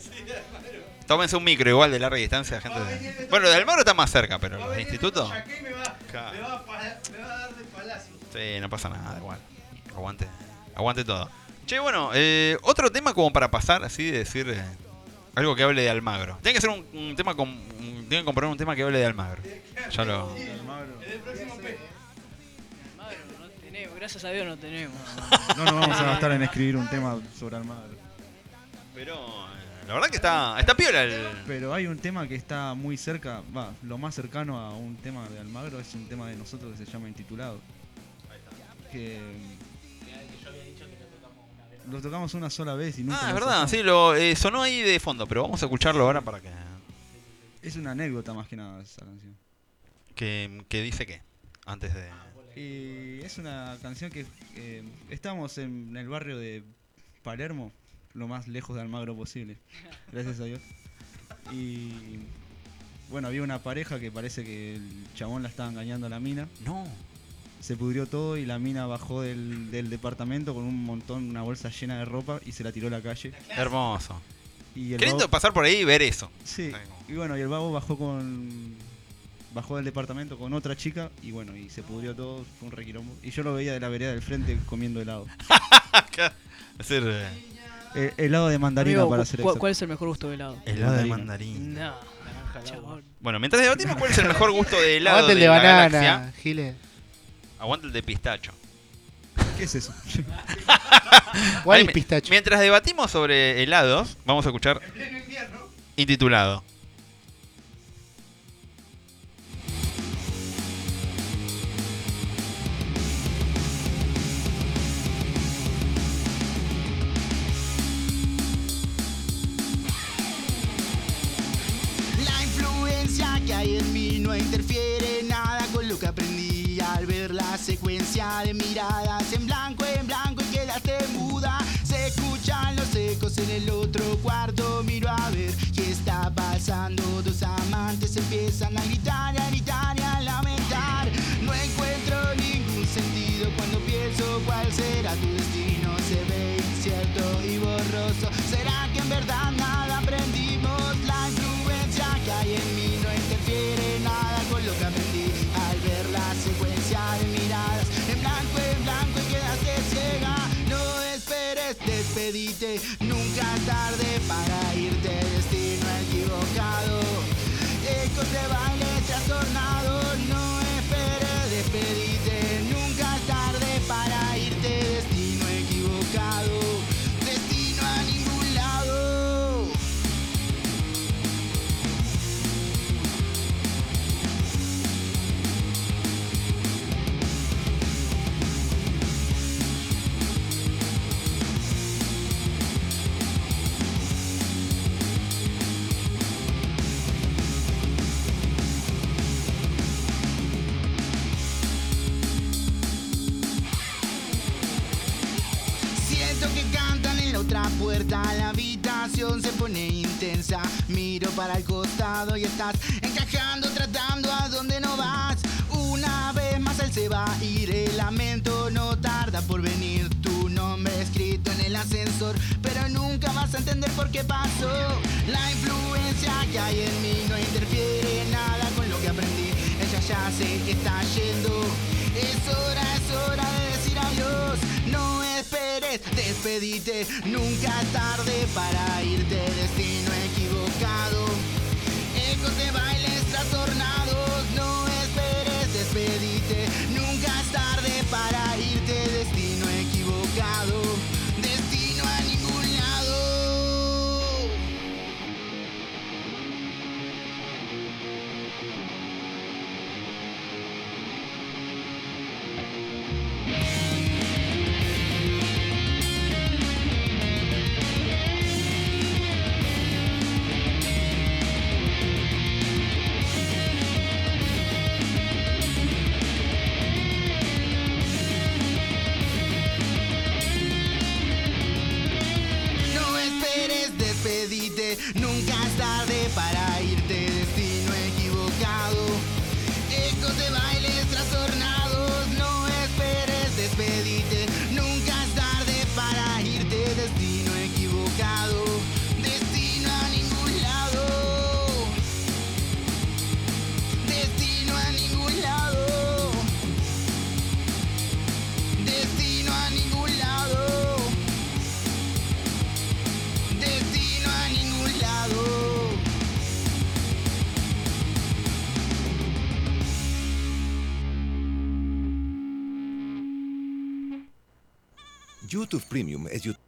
[SPEAKER 6] Tómense un micro igual de larga distancia, gente de... Bueno, de Almagro está más cerca, pero los de Instituto... Claro. Sí, no pasa nada, igual. Aguante, aguante todo. Che, bueno, eh, otro tema como para pasar, así de decir eh, algo que hable de Almagro. Tiene que ser un, un tema con. un- tiene que componer un tema que hable de Almagro. Ya lo.
[SPEAKER 10] No tenemos, gracias a Dios no tenemos.
[SPEAKER 7] No nos vamos a gastar en escribir un tema sobre Almagro.
[SPEAKER 6] Pero eh, la verdad que está. Está piola el.
[SPEAKER 7] Pero hay un tema que está muy cerca, va, lo más cercano a un tema de Almagro es un tema de nosotros que se llama Intitulado. Que lo tocamos una sola vez y nunca
[SPEAKER 6] Ah, es verdad, sí, lo eh, sonó ahí de fondo, pero vamos a escucharlo ahora para que.
[SPEAKER 7] Es una anécdota más que nada esa canción.
[SPEAKER 6] Que, que dice que. Antes de.
[SPEAKER 7] Y es una canción que eh, estamos en el barrio de Palermo, lo más lejos de Almagro posible, gracias a Dios. Y bueno, había una pareja que parece que el chabón la estaba engañando a la mina.
[SPEAKER 6] No.
[SPEAKER 7] se pudrió todo y la mina bajó del, del departamento con un montón, una bolsa llena de ropa y se la tiró a la calle.
[SPEAKER 6] Hermoso.
[SPEAKER 7] Y el
[SPEAKER 6] Qué lindo
[SPEAKER 7] vago-
[SPEAKER 6] pasar por ahí y ver eso.
[SPEAKER 7] Sí, y bueno, y el vago bajó con. Bajó del departamento con otra chica y bueno, y se pudrió todo, fue un requilombo. Y yo lo veía de la vereda del frente comiendo helado.
[SPEAKER 6] Decir, eh,
[SPEAKER 7] helado de mandarina
[SPEAKER 10] Amigo,
[SPEAKER 7] para ser
[SPEAKER 10] cu-. ¿Cuál es el mejor gusto de helado?
[SPEAKER 6] helado de
[SPEAKER 7] Mandarina.
[SPEAKER 6] mandarina.
[SPEAKER 10] No.
[SPEAKER 6] Bueno, mientras debatimos cuál es el mejor gusto de helado
[SPEAKER 8] Aguante el
[SPEAKER 6] de,
[SPEAKER 8] de
[SPEAKER 6] la
[SPEAKER 8] banana,
[SPEAKER 6] galaxia,
[SPEAKER 8] Giles.
[SPEAKER 6] aguanta el de pistacho.
[SPEAKER 7] ¿Qué es eso?
[SPEAKER 8] ¿Cuál
[SPEAKER 6] Ahí
[SPEAKER 8] es pistacho?
[SPEAKER 6] Mientras debatimos sobre helados, vamos a escuchar intitulado.
[SPEAKER 5] Que hay en mí no interfiere nada con lo que aprendí al ver la secuencia de miradas en blanco, en blanco y quedaste muda. Se escuchan los ecos en el otro cuarto, miro a ver qué está pasando. Dos amantes empiezan a gritar, a gritar y a lamentar. No encuentro ningún sentido cuando pienso cuál será tu destino. Se ve incierto y borroso. ¿Será que en verdad nada aprendimos? La influencia que hay nunca tarde para irte, destino equivocado. Ecos de baile trastornado, no puerta, la habitación se pone intensa. Miro para el costado y estás encajando, tratando a donde no vas. Una vez más él se va ir, el lamento no tarda por venir. Tu nombre escrito en el ascensor, pero nunca vas a entender por qué pasó. La influencia que hay en mí no interfiere nada con lo que aprendí. Ella ya sé que está yendo. Es hora, es hora de decir adiós. No esperes, despedite. Nunca tarde para irte. Destino equivocado. Ecos de bailes trastornados. No esperes, despedite. Nunca es tarde para
[SPEAKER 12] YouTube Premium es YouTube.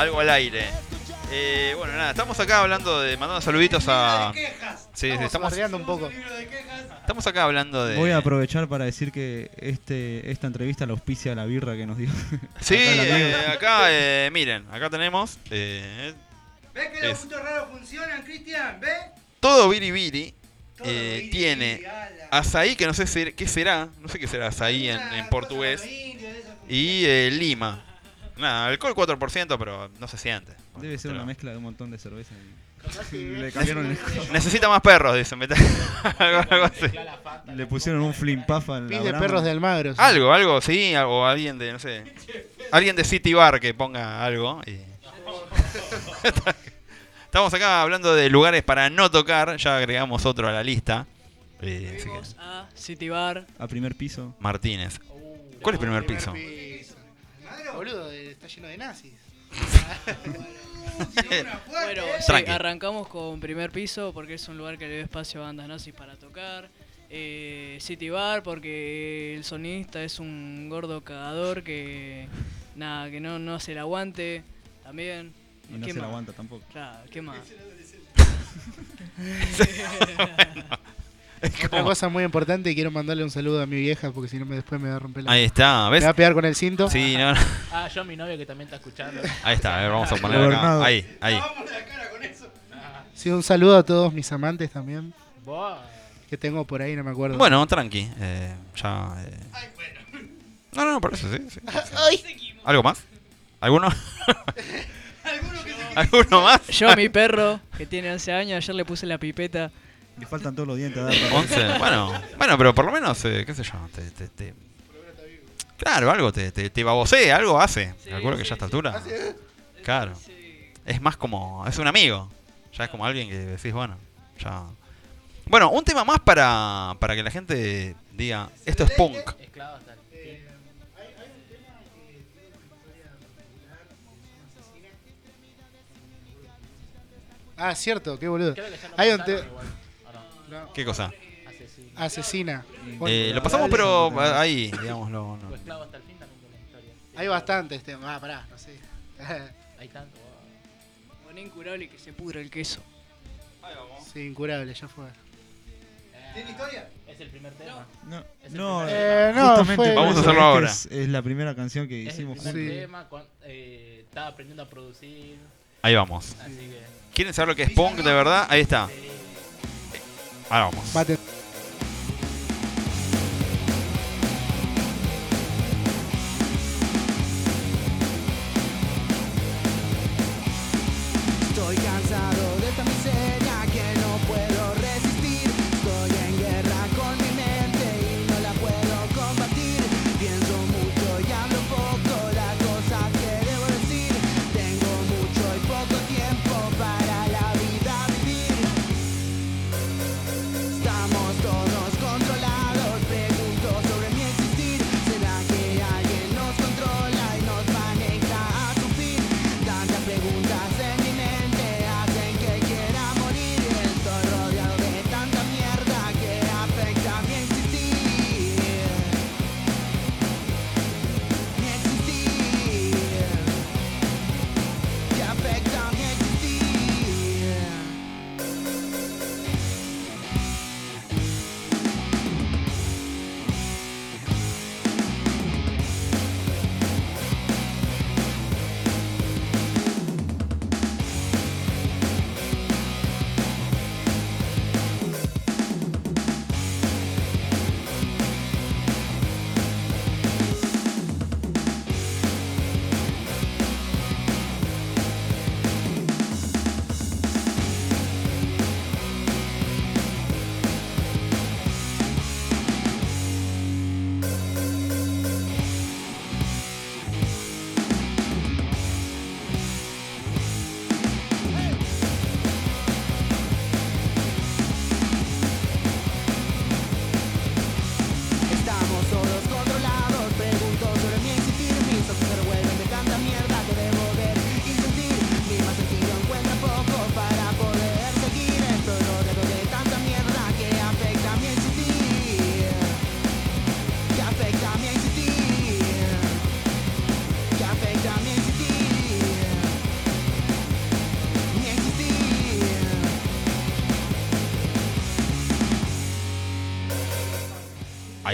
[SPEAKER 6] Algo al aire. Eh, bueno, nada, estamos acá hablando de. mandando saluditos a. Sí, sí, estamos,
[SPEAKER 8] bardeando un poco.
[SPEAKER 6] estamos acá hablando de.
[SPEAKER 7] Voy a aprovechar para decir que este esta entrevista la auspicia la birra que nos dio.
[SPEAKER 6] Sí,
[SPEAKER 7] acá
[SPEAKER 6] eh, acá, eh, miren, acá tenemos. eh,
[SPEAKER 5] ¿Ves que
[SPEAKER 6] Es-
[SPEAKER 5] los puntos raros funcionan, Cristian? ¿Ves?
[SPEAKER 6] todo Biribiri eh, tiene azaí, que no sé si- qué será, no sé qué será azaí en, en portugués, y eh, lima. Nada, alcohol 4%, pero no se siente.
[SPEAKER 7] Debe ser
[SPEAKER 6] Pero-
[SPEAKER 7] una mezcla de un montón de cerveza. y-
[SPEAKER 8] que-
[SPEAKER 7] Le cambiaron el
[SPEAKER 6] Necesita más perros, dicen. algo, así.
[SPEAKER 7] Le pusieron un flimpafa en la
[SPEAKER 8] perros de Almagro. sí.
[SPEAKER 6] Algo, algo, sí, o alguien de, no sé. Alguien de City Bar que ponga algo. y- Estamos acá hablando de lugares para no tocar, ya agregamos otro a la lista. Eh, que-
[SPEAKER 10] a City Bar.
[SPEAKER 7] A primer piso.
[SPEAKER 6] Martínez. ¿Cuál es el primer piso?
[SPEAKER 8] piso. Boludo, eh, está lleno de nazis.
[SPEAKER 10] Bueno, sí,
[SPEAKER 6] Tranqui.
[SPEAKER 10] arrancamos con primer piso porque es un lugar que le dio espacio a bandas nazis para tocar. Eh, City Bar porque el sonista es un gordo cagador que nada, que no, no hace el aguante también.
[SPEAKER 7] Y no
[SPEAKER 10] ¿Qué
[SPEAKER 7] se la aguanta tampoco.
[SPEAKER 10] Claro, ¿qué más?
[SPEAKER 8] Otra cosa muy importante y quiero mandarle un saludo a mi vieja porque si no me después me va a romper la
[SPEAKER 6] Ahí está,
[SPEAKER 8] Me
[SPEAKER 6] ¿ves?
[SPEAKER 8] va a pegar con el cinto.
[SPEAKER 6] Sí, no, no.
[SPEAKER 9] Ah, yo mi novio que también está escuchando.
[SPEAKER 6] Ahí está, a ver, vamos a poner acá. Ahí, ahí.
[SPEAKER 8] Sí, un saludo a todos mis amantes también. Que tengo por ahí, no me acuerdo.
[SPEAKER 6] Bueno, tranqui. eh, ya. eh. No, no, por eso, sí. sí, sí. ¿Algo más? ¿Alguno? ¿Alguno más?
[SPEAKER 10] Yo a mi perro, que tiene 11 años, ayer le puse la pipeta.
[SPEAKER 7] Le faltan todos los dientes. a dar-
[SPEAKER 6] 11. Bueno, bueno, pero por lo menos, eh, qué sé yo, te, te- te- Claro, algo te, te, te babosea, algo hace.
[SPEAKER 10] Sí,
[SPEAKER 6] Calculo que
[SPEAKER 10] sí,
[SPEAKER 6] ya a esta
[SPEAKER 10] sí.
[SPEAKER 6] altura. Claro. Es más como. Es un amigo. Ya es como alguien que decís, bueno, ya. Bueno, un tema más para, para que la gente diga, esto es punk.
[SPEAKER 9] Esclavo hasta el fin.
[SPEAKER 8] Ah, cierto, qué boludo.
[SPEAKER 9] Creo que ya lo
[SPEAKER 8] Hay un
[SPEAKER 9] pasaron
[SPEAKER 8] te-
[SPEAKER 9] igual.
[SPEAKER 6] ¿Qué cosa?
[SPEAKER 8] Asesina.
[SPEAKER 6] Eh, lo pasamos, pero ahí, digamos, no, no.
[SPEAKER 9] con.
[SPEAKER 8] Hay bastantes temas. Ah, pará, no sé.
[SPEAKER 9] Hay tanto.
[SPEAKER 10] Poné incurable que se pudra el queso.
[SPEAKER 8] sí, incurable, ya fue.
[SPEAKER 5] ¿Tiene historia?
[SPEAKER 9] Es el primer tema.
[SPEAKER 7] No,
[SPEAKER 9] Es el
[SPEAKER 7] no,
[SPEAKER 9] primer-
[SPEAKER 8] Eh, no,
[SPEAKER 7] justamente
[SPEAKER 6] Vamos a hacerlo ahora.
[SPEAKER 7] Es, es la primera canción que
[SPEAKER 9] Es el
[SPEAKER 7] hicimos
[SPEAKER 9] primer
[SPEAKER 7] juntos.
[SPEAKER 8] Sí.
[SPEAKER 9] eh, estaba aprendiendo a producir.
[SPEAKER 6] Ahí vamos.
[SPEAKER 9] Así que.
[SPEAKER 6] ¿Quieren saber lo que es punk de verdad? Ahí está. Ahora vamos.
[SPEAKER 8] Bate-
[SPEAKER 5] Estoy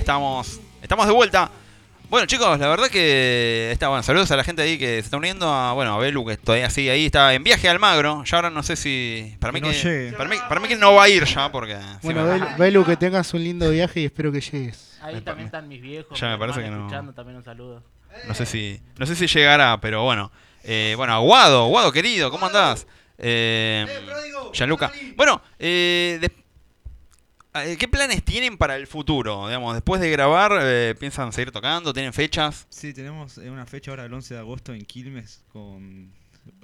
[SPEAKER 5] estamos,
[SPEAKER 6] estamos de vuelta. Bueno, chicos, la verdad que está bueno. Saludos a la gente ahí que se está uniendo. A, bueno, a Belu, que todavía sigue ahí. Está en viaje a Almagro. Ya ahora no sé si. Para mí
[SPEAKER 7] Que no
[SPEAKER 6] que, para mí, para mí que no va a ir ya, porque.
[SPEAKER 8] Bueno,
[SPEAKER 6] me-
[SPEAKER 8] Belu, Belu, que tengas un lindo viaje y espero que llegues.
[SPEAKER 9] Ahí
[SPEAKER 6] Me
[SPEAKER 9] también están mis viejos.
[SPEAKER 6] ya me parece que no.
[SPEAKER 9] escuchando también un saludo.
[SPEAKER 6] No sé si, no sé si llegará, pero bueno. Eh, bueno, Aguado, Aguado querido, ¿cómo andás? Eh, Gianluca. Bueno, eh, eh, ¿qué planes tienen para el futuro? Digamos, después de grabar, eh, ¿piensan seguir tocando? ¿Tienen fechas?
[SPEAKER 7] Sí, tenemos eh, una fecha ahora el 11 de agosto en Quilmes con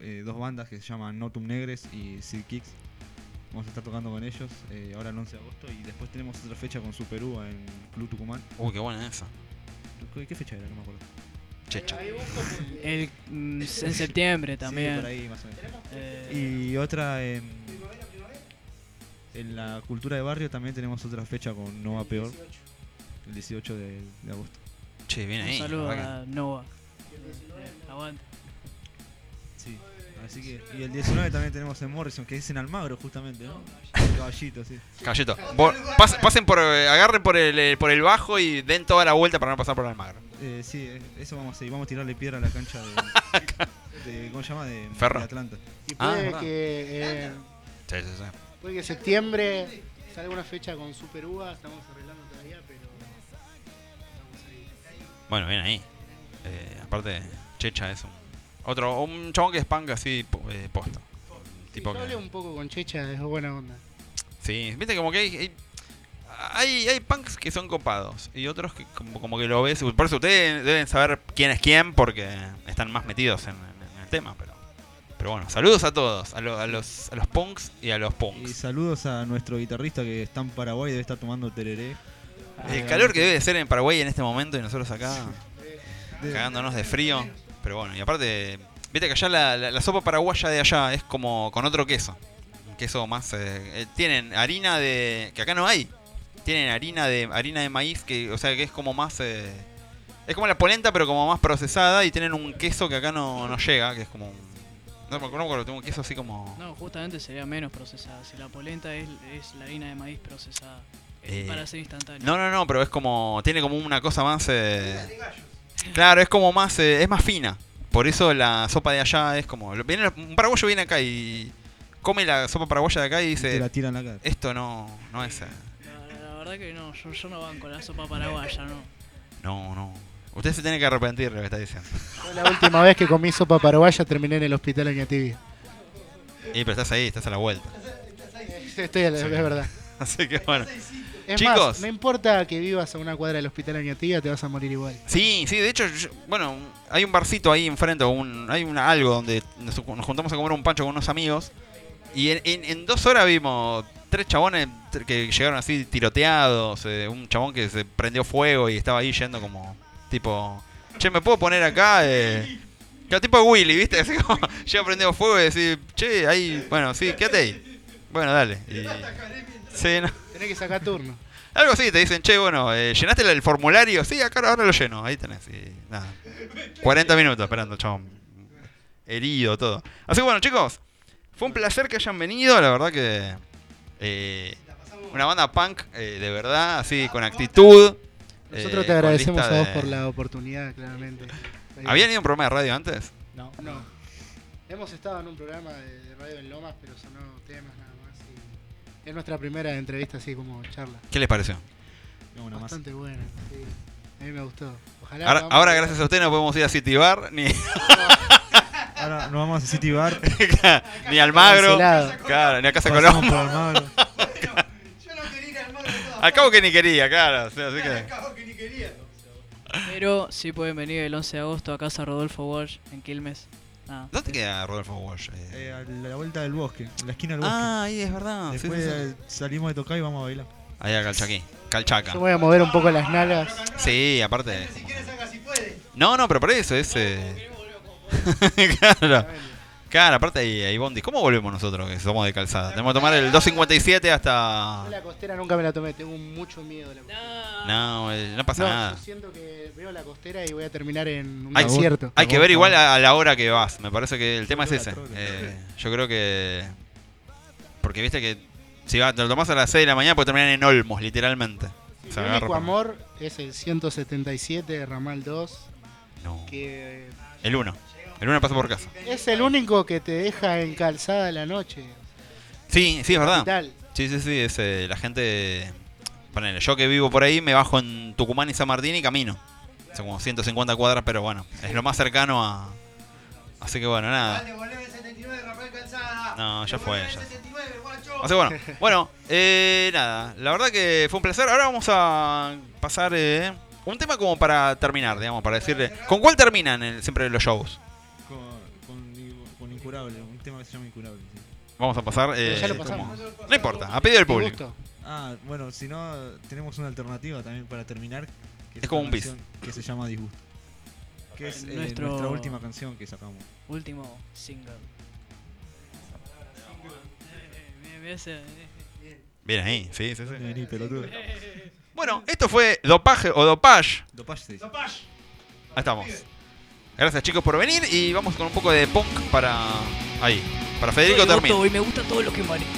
[SPEAKER 7] eh, dos bandas que se llaman Notum Negres y Sid Kicks. Vamos a estar tocando con ellos eh, ahora el 11 de agosto y después tenemos otra fecha con Superúa en Club Tucumán.
[SPEAKER 6] Uy, qué buena esa.
[SPEAKER 7] ¿Qué, qué fecha era? No me acuerdo.
[SPEAKER 6] Checha.
[SPEAKER 10] El, mm, en septiembre también.
[SPEAKER 7] Sí, por ahí más o menos.
[SPEAKER 10] Eh,
[SPEAKER 7] Y otra en, en la cultura de barrio también tenemos otra fecha con Nova Peor, el 18 de, de agosto.
[SPEAKER 6] Che, viene
[SPEAKER 10] un
[SPEAKER 6] ahí.
[SPEAKER 10] saludo
[SPEAKER 6] la verdad
[SPEAKER 10] a Nova. Aguante.
[SPEAKER 7] Sí, así que. Y el 19 también tenemos en Morrison, que es en Almagro justamente, ¿no? Caballito, sí.
[SPEAKER 6] Caballito. Pas- pasen por, eh, agarren por el, eh, por el bajo y den toda la vuelta para no pasar por el magro.
[SPEAKER 7] Eh, sí, eh, eso vamos a hacer. Vamos a tirarle piedra a la cancha de. de ¿Cómo se llama? De,
[SPEAKER 6] Ferro.
[SPEAKER 7] de Atlanta.
[SPEAKER 8] Y
[SPEAKER 6] Ah,
[SPEAKER 8] puede
[SPEAKER 6] verdad.
[SPEAKER 8] que eh,
[SPEAKER 6] Sí, sí, sí.
[SPEAKER 8] Puede que septiembre salga una fecha con Super Uva, estamos arreglando todavía, pero estamos ahí.
[SPEAKER 6] Bueno, bien ahí. Eh, aparte, Checha es un. Otro, un chabón que es punk así, eh, posta.
[SPEAKER 8] Sí,
[SPEAKER 6] Tipo
[SPEAKER 8] yo
[SPEAKER 6] que-
[SPEAKER 8] hablé un poco con Checha, es buena onda.
[SPEAKER 6] Sí, viste como que hay, hay, hay, hay punks que son copados y otros que como, como que lo ves. Por eso ustedes deben saber quién es quién porque están más metidos en, en- en el tema. Pero, pero bueno, saludos a todos, a, lo- a los, a los punks y a los
[SPEAKER 7] Y
[SPEAKER 6] punks.
[SPEAKER 7] saludos a nuestro guitarrista que está en Paraguay, debe estar tomando tereré.
[SPEAKER 6] El calor que debe ser en Paraguay en este momento y nosotros acá
[SPEAKER 7] De-
[SPEAKER 6] cagándonos de frío. Pero bueno, y aparte, viste que allá la, la- la sopa paraguaya de allá es como con otro queso. Un queso más... eh, eh, tienen harina de... que acá no hay. Tienen harina de harina de maíz que, o sea, que es como más... eh, es como la polenta pero como más procesada y tienen un queso que acá no, no llega, que es como... un- no me acuerdo, tengo un queso así como...
[SPEAKER 10] No, justamente sería menos procesada. Si la polenta es, es la harina de maíz procesada.
[SPEAKER 6] eh,
[SPEAKER 10] para ser instantánea.
[SPEAKER 6] No, no, no, pero es como. Tiene como una cosa más. eh, claro, es como más. eh, es más fina. Por eso la sopa de allá es como. Viene, un paraguayo viene acá y. Come la sopa paraguaya de acá y
[SPEAKER 7] y te la
[SPEAKER 6] dice.
[SPEAKER 7] tiran cara.
[SPEAKER 6] Esto no, no es. eh,
[SPEAKER 10] La, la verdad que no, yo, yo no banco la sopa paraguaya, no.
[SPEAKER 6] no, no. Usted se tiene que arrepentir de lo que está diciendo.
[SPEAKER 8] Yo la última vez que comí sopa paraguaya terminé en el hospital Añatibia.
[SPEAKER 6] Y pero estás ahí, estás a la vuelta.
[SPEAKER 8] Estoy a la,
[SPEAKER 6] Sí.
[SPEAKER 8] es verdad.
[SPEAKER 6] Así que bueno.
[SPEAKER 8] Es
[SPEAKER 6] Chicos.
[SPEAKER 8] más, no importa que vivas a una cuadra del hospital Añatibia, te vas a morir igual.
[SPEAKER 6] Sí, sí, de hecho, yo- bueno, hay un barcito ahí enfrente, un, hay una, algo donde nos, nos juntamos a comer un pancho con unos amigos. Y en, en- en dos horas vimos tres chabones que llegaron así tiroteados. eh, un chabón que se prendió fuego y estaba ahí yendo como, tipo, che, ¿me puedo poner acá? Eh, claro, tipo Willy, ¿viste? Así como, llega prendido fuego y decir, che, ahí, bueno, sí, quédate ahí. Bueno, dale. Y- sí, no.
[SPEAKER 8] Tenés que sacar turno.
[SPEAKER 6] Algo así, te dicen, che, bueno, eh, ¿llenaste el, el formulario? Sí, acá ahora lo lleno, ahí tenés. Y nada. 40 minutos esperando, chabón. Herido, todo. Así que bueno, chicos, fue un placer que hayan venido, la verdad que... eh, una banda punk, eh, de verdad, así, con actitud.
[SPEAKER 8] Nosotros
[SPEAKER 6] eh,
[SPEAKER 8] te agradecemos a vos
[SPEAKER 6] de-
[SPEAKER 8] por la oportunidad, claramente.
[SPEAKER 6] ¿Habían ido a un programa de radio antes?
[SPEAKER 8] No. no. Hemos estado en un programa de, radio en Lomas, pero sonó temas nada más. Y es nuestra primera entrevista así como charla.
[SPEAKER 6] ¿Qué les pareció?
[SPEAKER 7] No, una más.
[SPEAKER 8] Bastante buena, sí. A mí me gustó. Ojalá
[SPEAKER 6] Ahora, gracias a usted no podemos ir a City Bar, ni,
[SPEAKER 7] Ahora nos vamos a City Bar.
[SPEAKER 6] ni al Magro,
[SPEAKER 8] Cancelado.
[SPEAKER 6] claro, ni a Casa Colombo.
[SPEAKER 2] al
[SPEAKER 6] cabo que ni quería, claro. o sea, así
[SPEAKER 2] Al cabo que ni quería.
[SPEAKER 10] Pero sí pueden venir el 11 de agosto a casa Rodolfo Walsh en Quilmes.
[SPEAKER 6] ¿Dónde queda Rodolfo Walsh? Eh,
[SPEAKER 7] Eh, a la vuelta del bosque, en la esquina del bosque.
[SPEAKER 6] Ah, ahí es verdad.
[SPEAKER 7] Después
[SPEAKER 6] sí, sí.
[SPEAKER 7] eh, salimos de tocar y vamos a bailar.
[SPEAKER 6] Ahí a Calchaquí. Calchaca.
[SPEAKER 8] Yo voy a mover un poco las nalgas.
[SPEAKER 6] Sí, aparte.
[SPEAKER 2] Si quieres haga si puede.
[SPEAKER 6] No, no, pero por eso es. eh, claro. Claro, aparte hay, hay bondis. ¿Cómo volvemos nosotros que somos de calzada? Tenemos que tomar el 257 hasta.
[SPEAKER 8] Yo la costera nunca me la tomé, tengo mucho miedo de la costera.
[SPEAKER 6] No, eh, no pasa
[SPEAKER 8] No,
[SPEAKER 6] nada.
[SPEAKER 8] yo siento que veo la costera y voy a terminar en un
[SPEAKER 6] Hay,
[SPEAKER 8] desierto.
[SPEAKER 6] hay que ver igual a, a la hora que vas. Me parece que el tema es ese. Eh, yo creo que. Porque viste que. Si va, te lo tomás a las 6 de la mañana, puede terminar en Olmos, literalmente. Se
[SPEAKER 8] El
[SPEAKER 6] agarra
[SPEAKER 8] único
[SPEAKER 6] por-
[SPEAKER 8] amor es el 177 de Ramal 2.
[SPEAKER 6] No.
[SPEAKER 8] Que
[SPEAKER 6] El 1. El 1 pasa por casa.
[SPEAKER 8] es el único que te deja en calzada la noche.
[SPEAKER 6] Sí, sí, es verdad.
[SPEAKER 8] Capital.
[SPEAKER 6] Sí, sí, sí. Es, eh, la gente. Ponele, yo que vivo por ahí me bajo en Tucumán y San Martín y camino. Son como 150 cuadras, pero bueno, es lo más cercano a. Así que bueno, nada. No, ya fue. Ya. Así que bueno, bueno, eh, nada, la verdad que fue un placer. Ahora vamos a pasar eh, un tema como para terminar, digamos, para decirle. ¿Con cuál terminan el- siempre los shows?
[SPEAKER 7] Incurable, un tema que se llama Incurable. sí.
[SPEAKER 6] Vamos a pasar. eh,
[SPEAKER 8] ya lo
[SPEAKER 6] como-
[SPEAKER 8] pasamos.
[SPEAKER 6] No importa, a pedido del público.
[SPEAKER 7] Ah, bueno, si no, tenemos una alternativa también para terminar. Que
[SPEAKER 6] Es como
[SPEAKER 7] una
[SPEAKER 6] un bis.
[SPEAKER 7] Que se llama Disgusto. Que es eh,
[SPEAKER 5] Nuestro-
[SPEAKER 7] nuestra última canción que sacamos.
[SPEAKER 5] Último single.
[SPEAKER 6] Bien ahí, sí, sí, sí.
[SPEAKER 7] Vení, pelotudo.
[SPEAKER 6] Bueno, esto fue Dopaje o Dopage.
[SPEAKER 7] Dopage se dice.
[SPEAKER 6] Ahí estamos. Gracias chicos por venir y vamos con un poco de punk para ahí. Para Federico termina.
[SPEAKER 5] Y me gusta todo lo que maneja.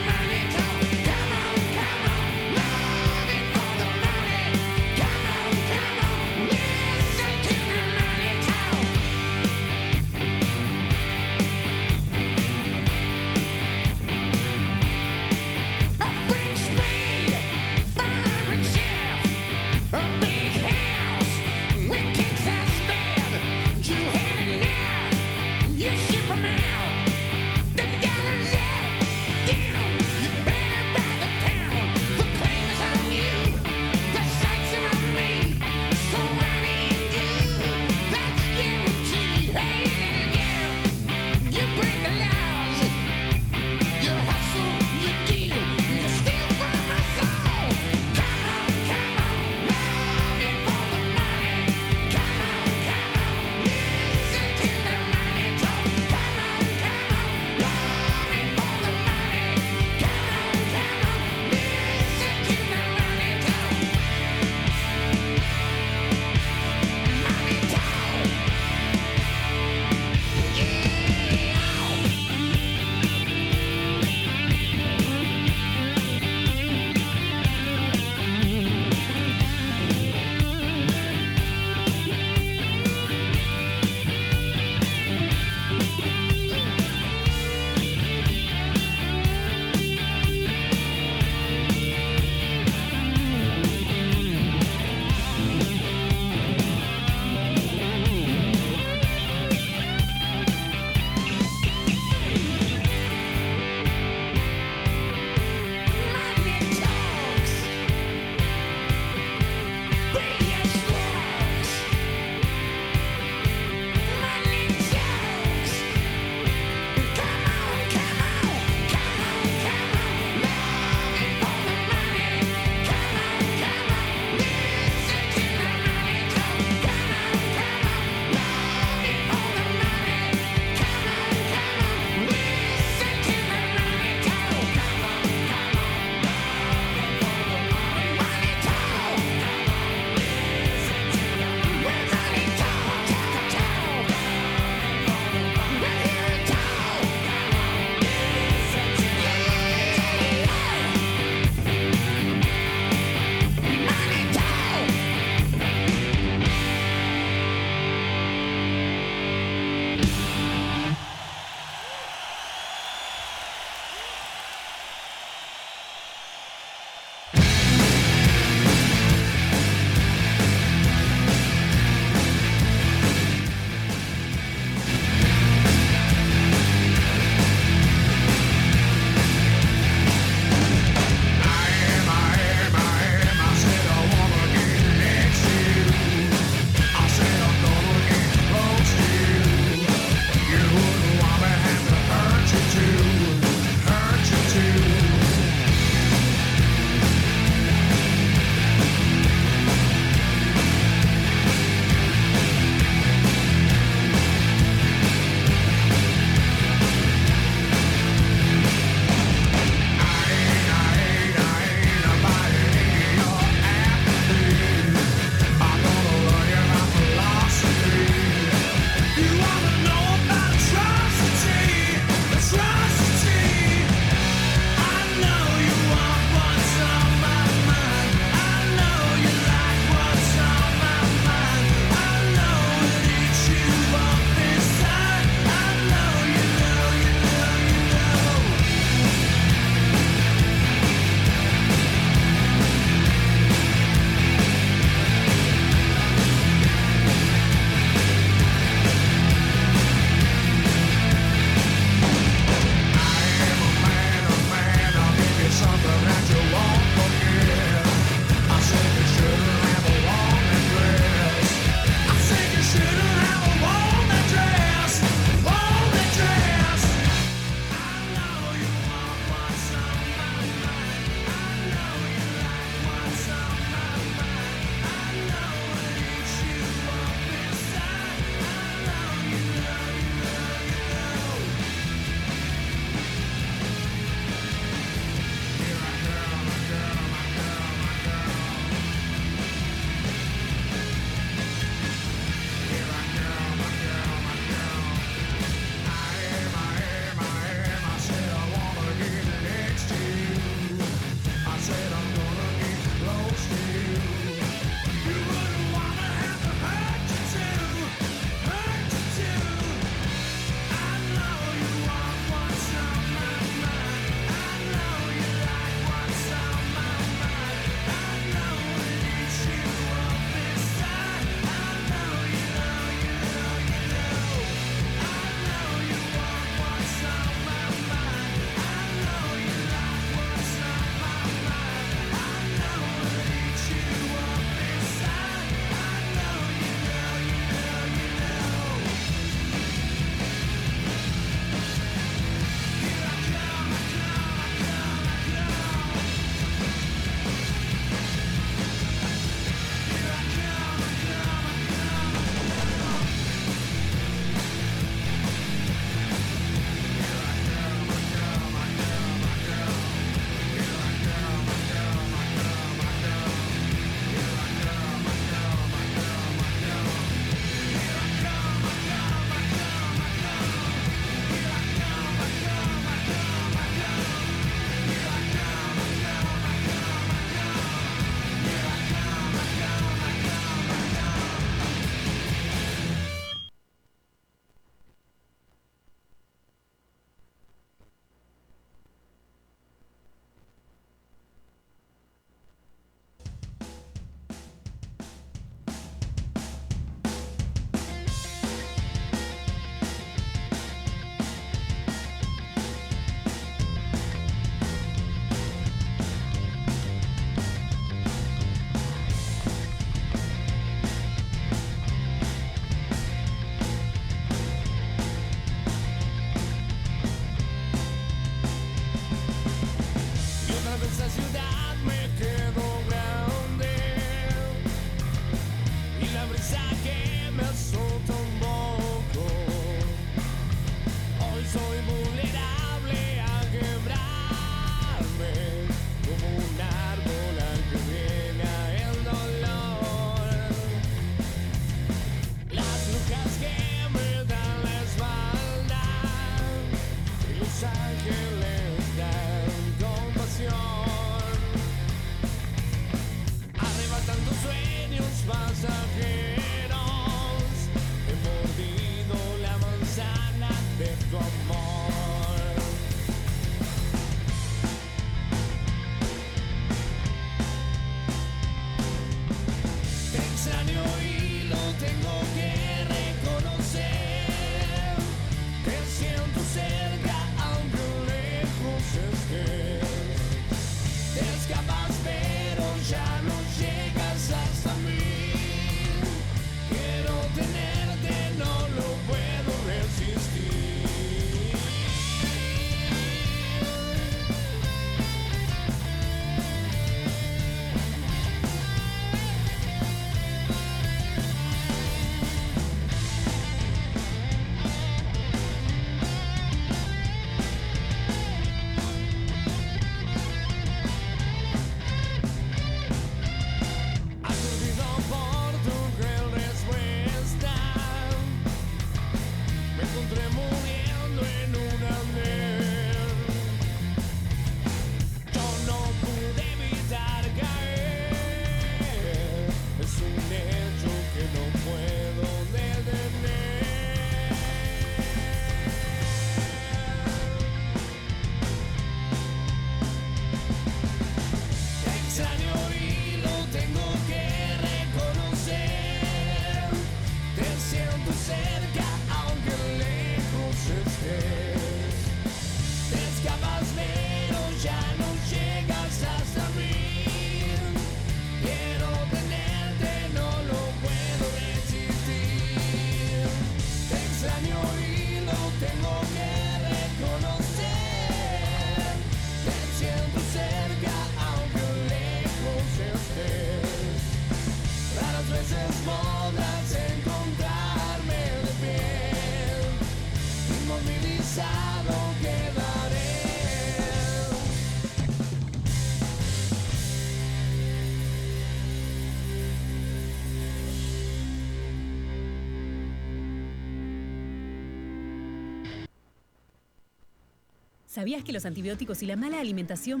[SPEAKER 12] ¿Sabías que los antibióticos y la mala alimentación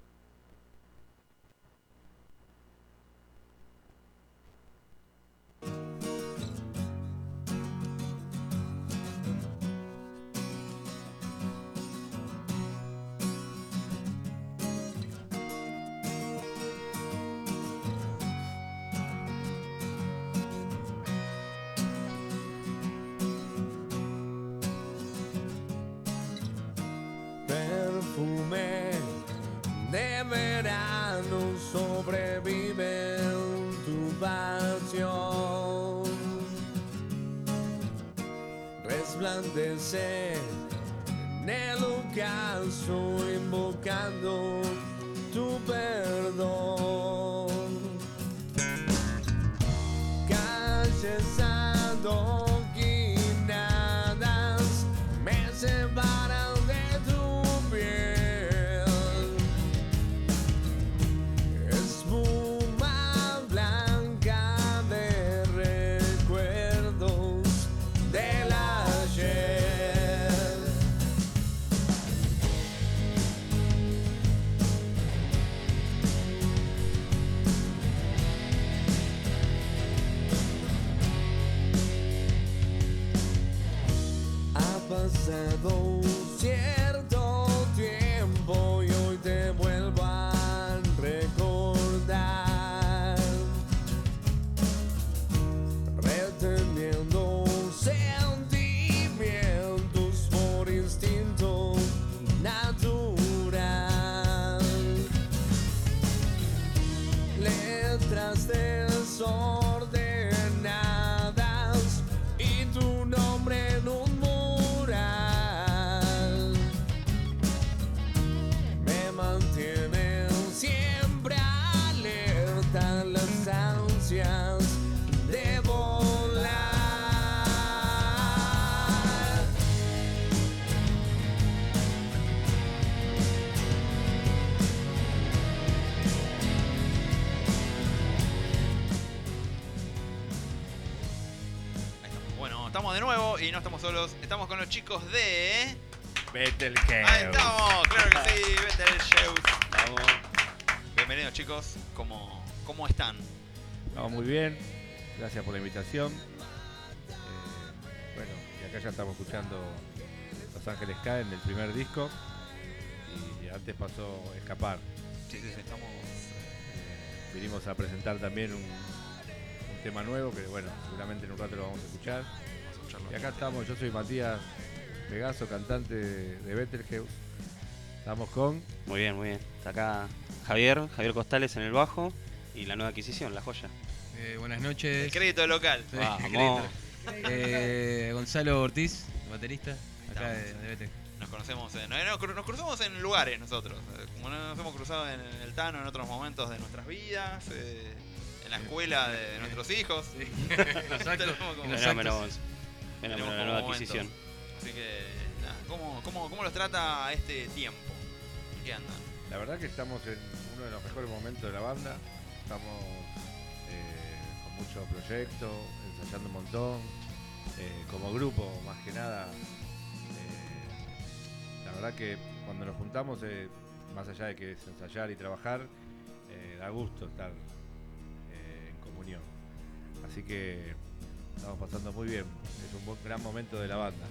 [SPEAKER 13] Resplandece en el ocaso invocando
[SPEAKER 6] estamos solos. Estamos con los chicos de.
[SPEAKER 14] Betelgeuse.
[SPEAKER 6] Ahí estamos, claro que sí, Betelgeuse. Bienvenidos chicos, ¿cómo, cómo están?
[SPEAKER 14] No, muy bien. Gracias por la invitación. Eh, bueno, y acá ya estamos escuchando Los Ángeles Caen del primer disco. Y antes pasó Escapar.
[SPEAKER 6] Sí, sí, sí, estamos.
[SPEAKER 14] Eh, vinimos a presentar también un, un tema nuevo que, bueno, seguramente en un rato lo vamos a escuchar. Y acá estamos, yo soy Matías Vegaso, cantante de, Betelgeuse. Estamos con.
[SPEAKER 15] Muy bien, muy bien. Está acá Javier, Javier Costales en el bajo y la nueva adquisición, La Joya.
[SPEAKER 16] Eh, buenas noches.
[SPEAKER 6] El crédito local.
[SPEAKER 16] Sí,
[SPEAKER 15] Vamos.
[SPEAKER 16] crédito. Eh, Gonzalo Ortiz, baterista, acá de, de Bete.
[SPEAKER 6] Nos conocemos, en, no, no, nos cruzamos en lugares nosotros. eh, Como nos hemos cruzado en el Tano en otros momentos de nuestras vidas, eh, en la escuela de nuestros hijos.
[SPEAKER 16] Exacto.
[SPEAKER 6] Tenemos como-
[SPEAKER 16] En los
[SPEAKER 15] Fenómeno,
[SPEAKER 6] tenemos
[SPEAKER 15] la
[SPEAKER 6] como
[SPEAKER 15] nueva
[SPEAKER 6] momentos.
[SPEAKER 15] adquisición.
[SPEAKER 6] Así que, nada, ¿cómo, cómo, cómo los trata este tiempo? ¿En qué andan?
[SPEAKER 14] La verdad que estamos en uno de los mejores momentos de la banda. Estamos eh, con mucho proyecto, ensayando un montón. eh, como grupo, más que nada. eh, la verdad que cuando nos juntamos, eh, más allá de que es ensayar y trabajar, eh, da gusto estar eh, en comunión. Así que estamos pasando muy bien. Es un buen- gran momento de la banda.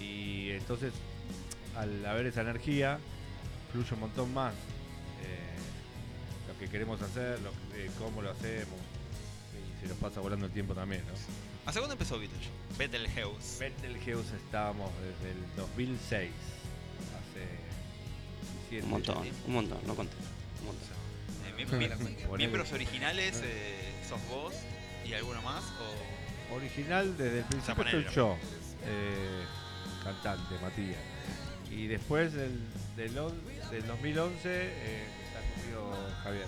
[SPEAKER 14] Y entonces, al haber esa energía, fluye un montón más eh, lo que queremos hacer, lo eh, cómo lo hacemos. Y se nos pasa volando el tiempo también, ¿no?
[SPEAKER 6] ¿Hace cuándo empezó Beetlejuice? Betelgeuse.
[SPEAKER 14] Betelgeuse estábamos desde el 2006. Hace 17
[SPEAKER 15] Un montón, un montón, no conté. Un montón.
[SPEAKER 6] Eh. ¿Miembros originales eh, sos vos y alguno más? O...
[SPEAKER 14] Original desde el principio
[SPEAKER 6] Zapanero.
[SPEAKER 14] soy yo. Eh, cantante, Matías. Y después del, del, on- del 2011 eh, está conmigo Javier,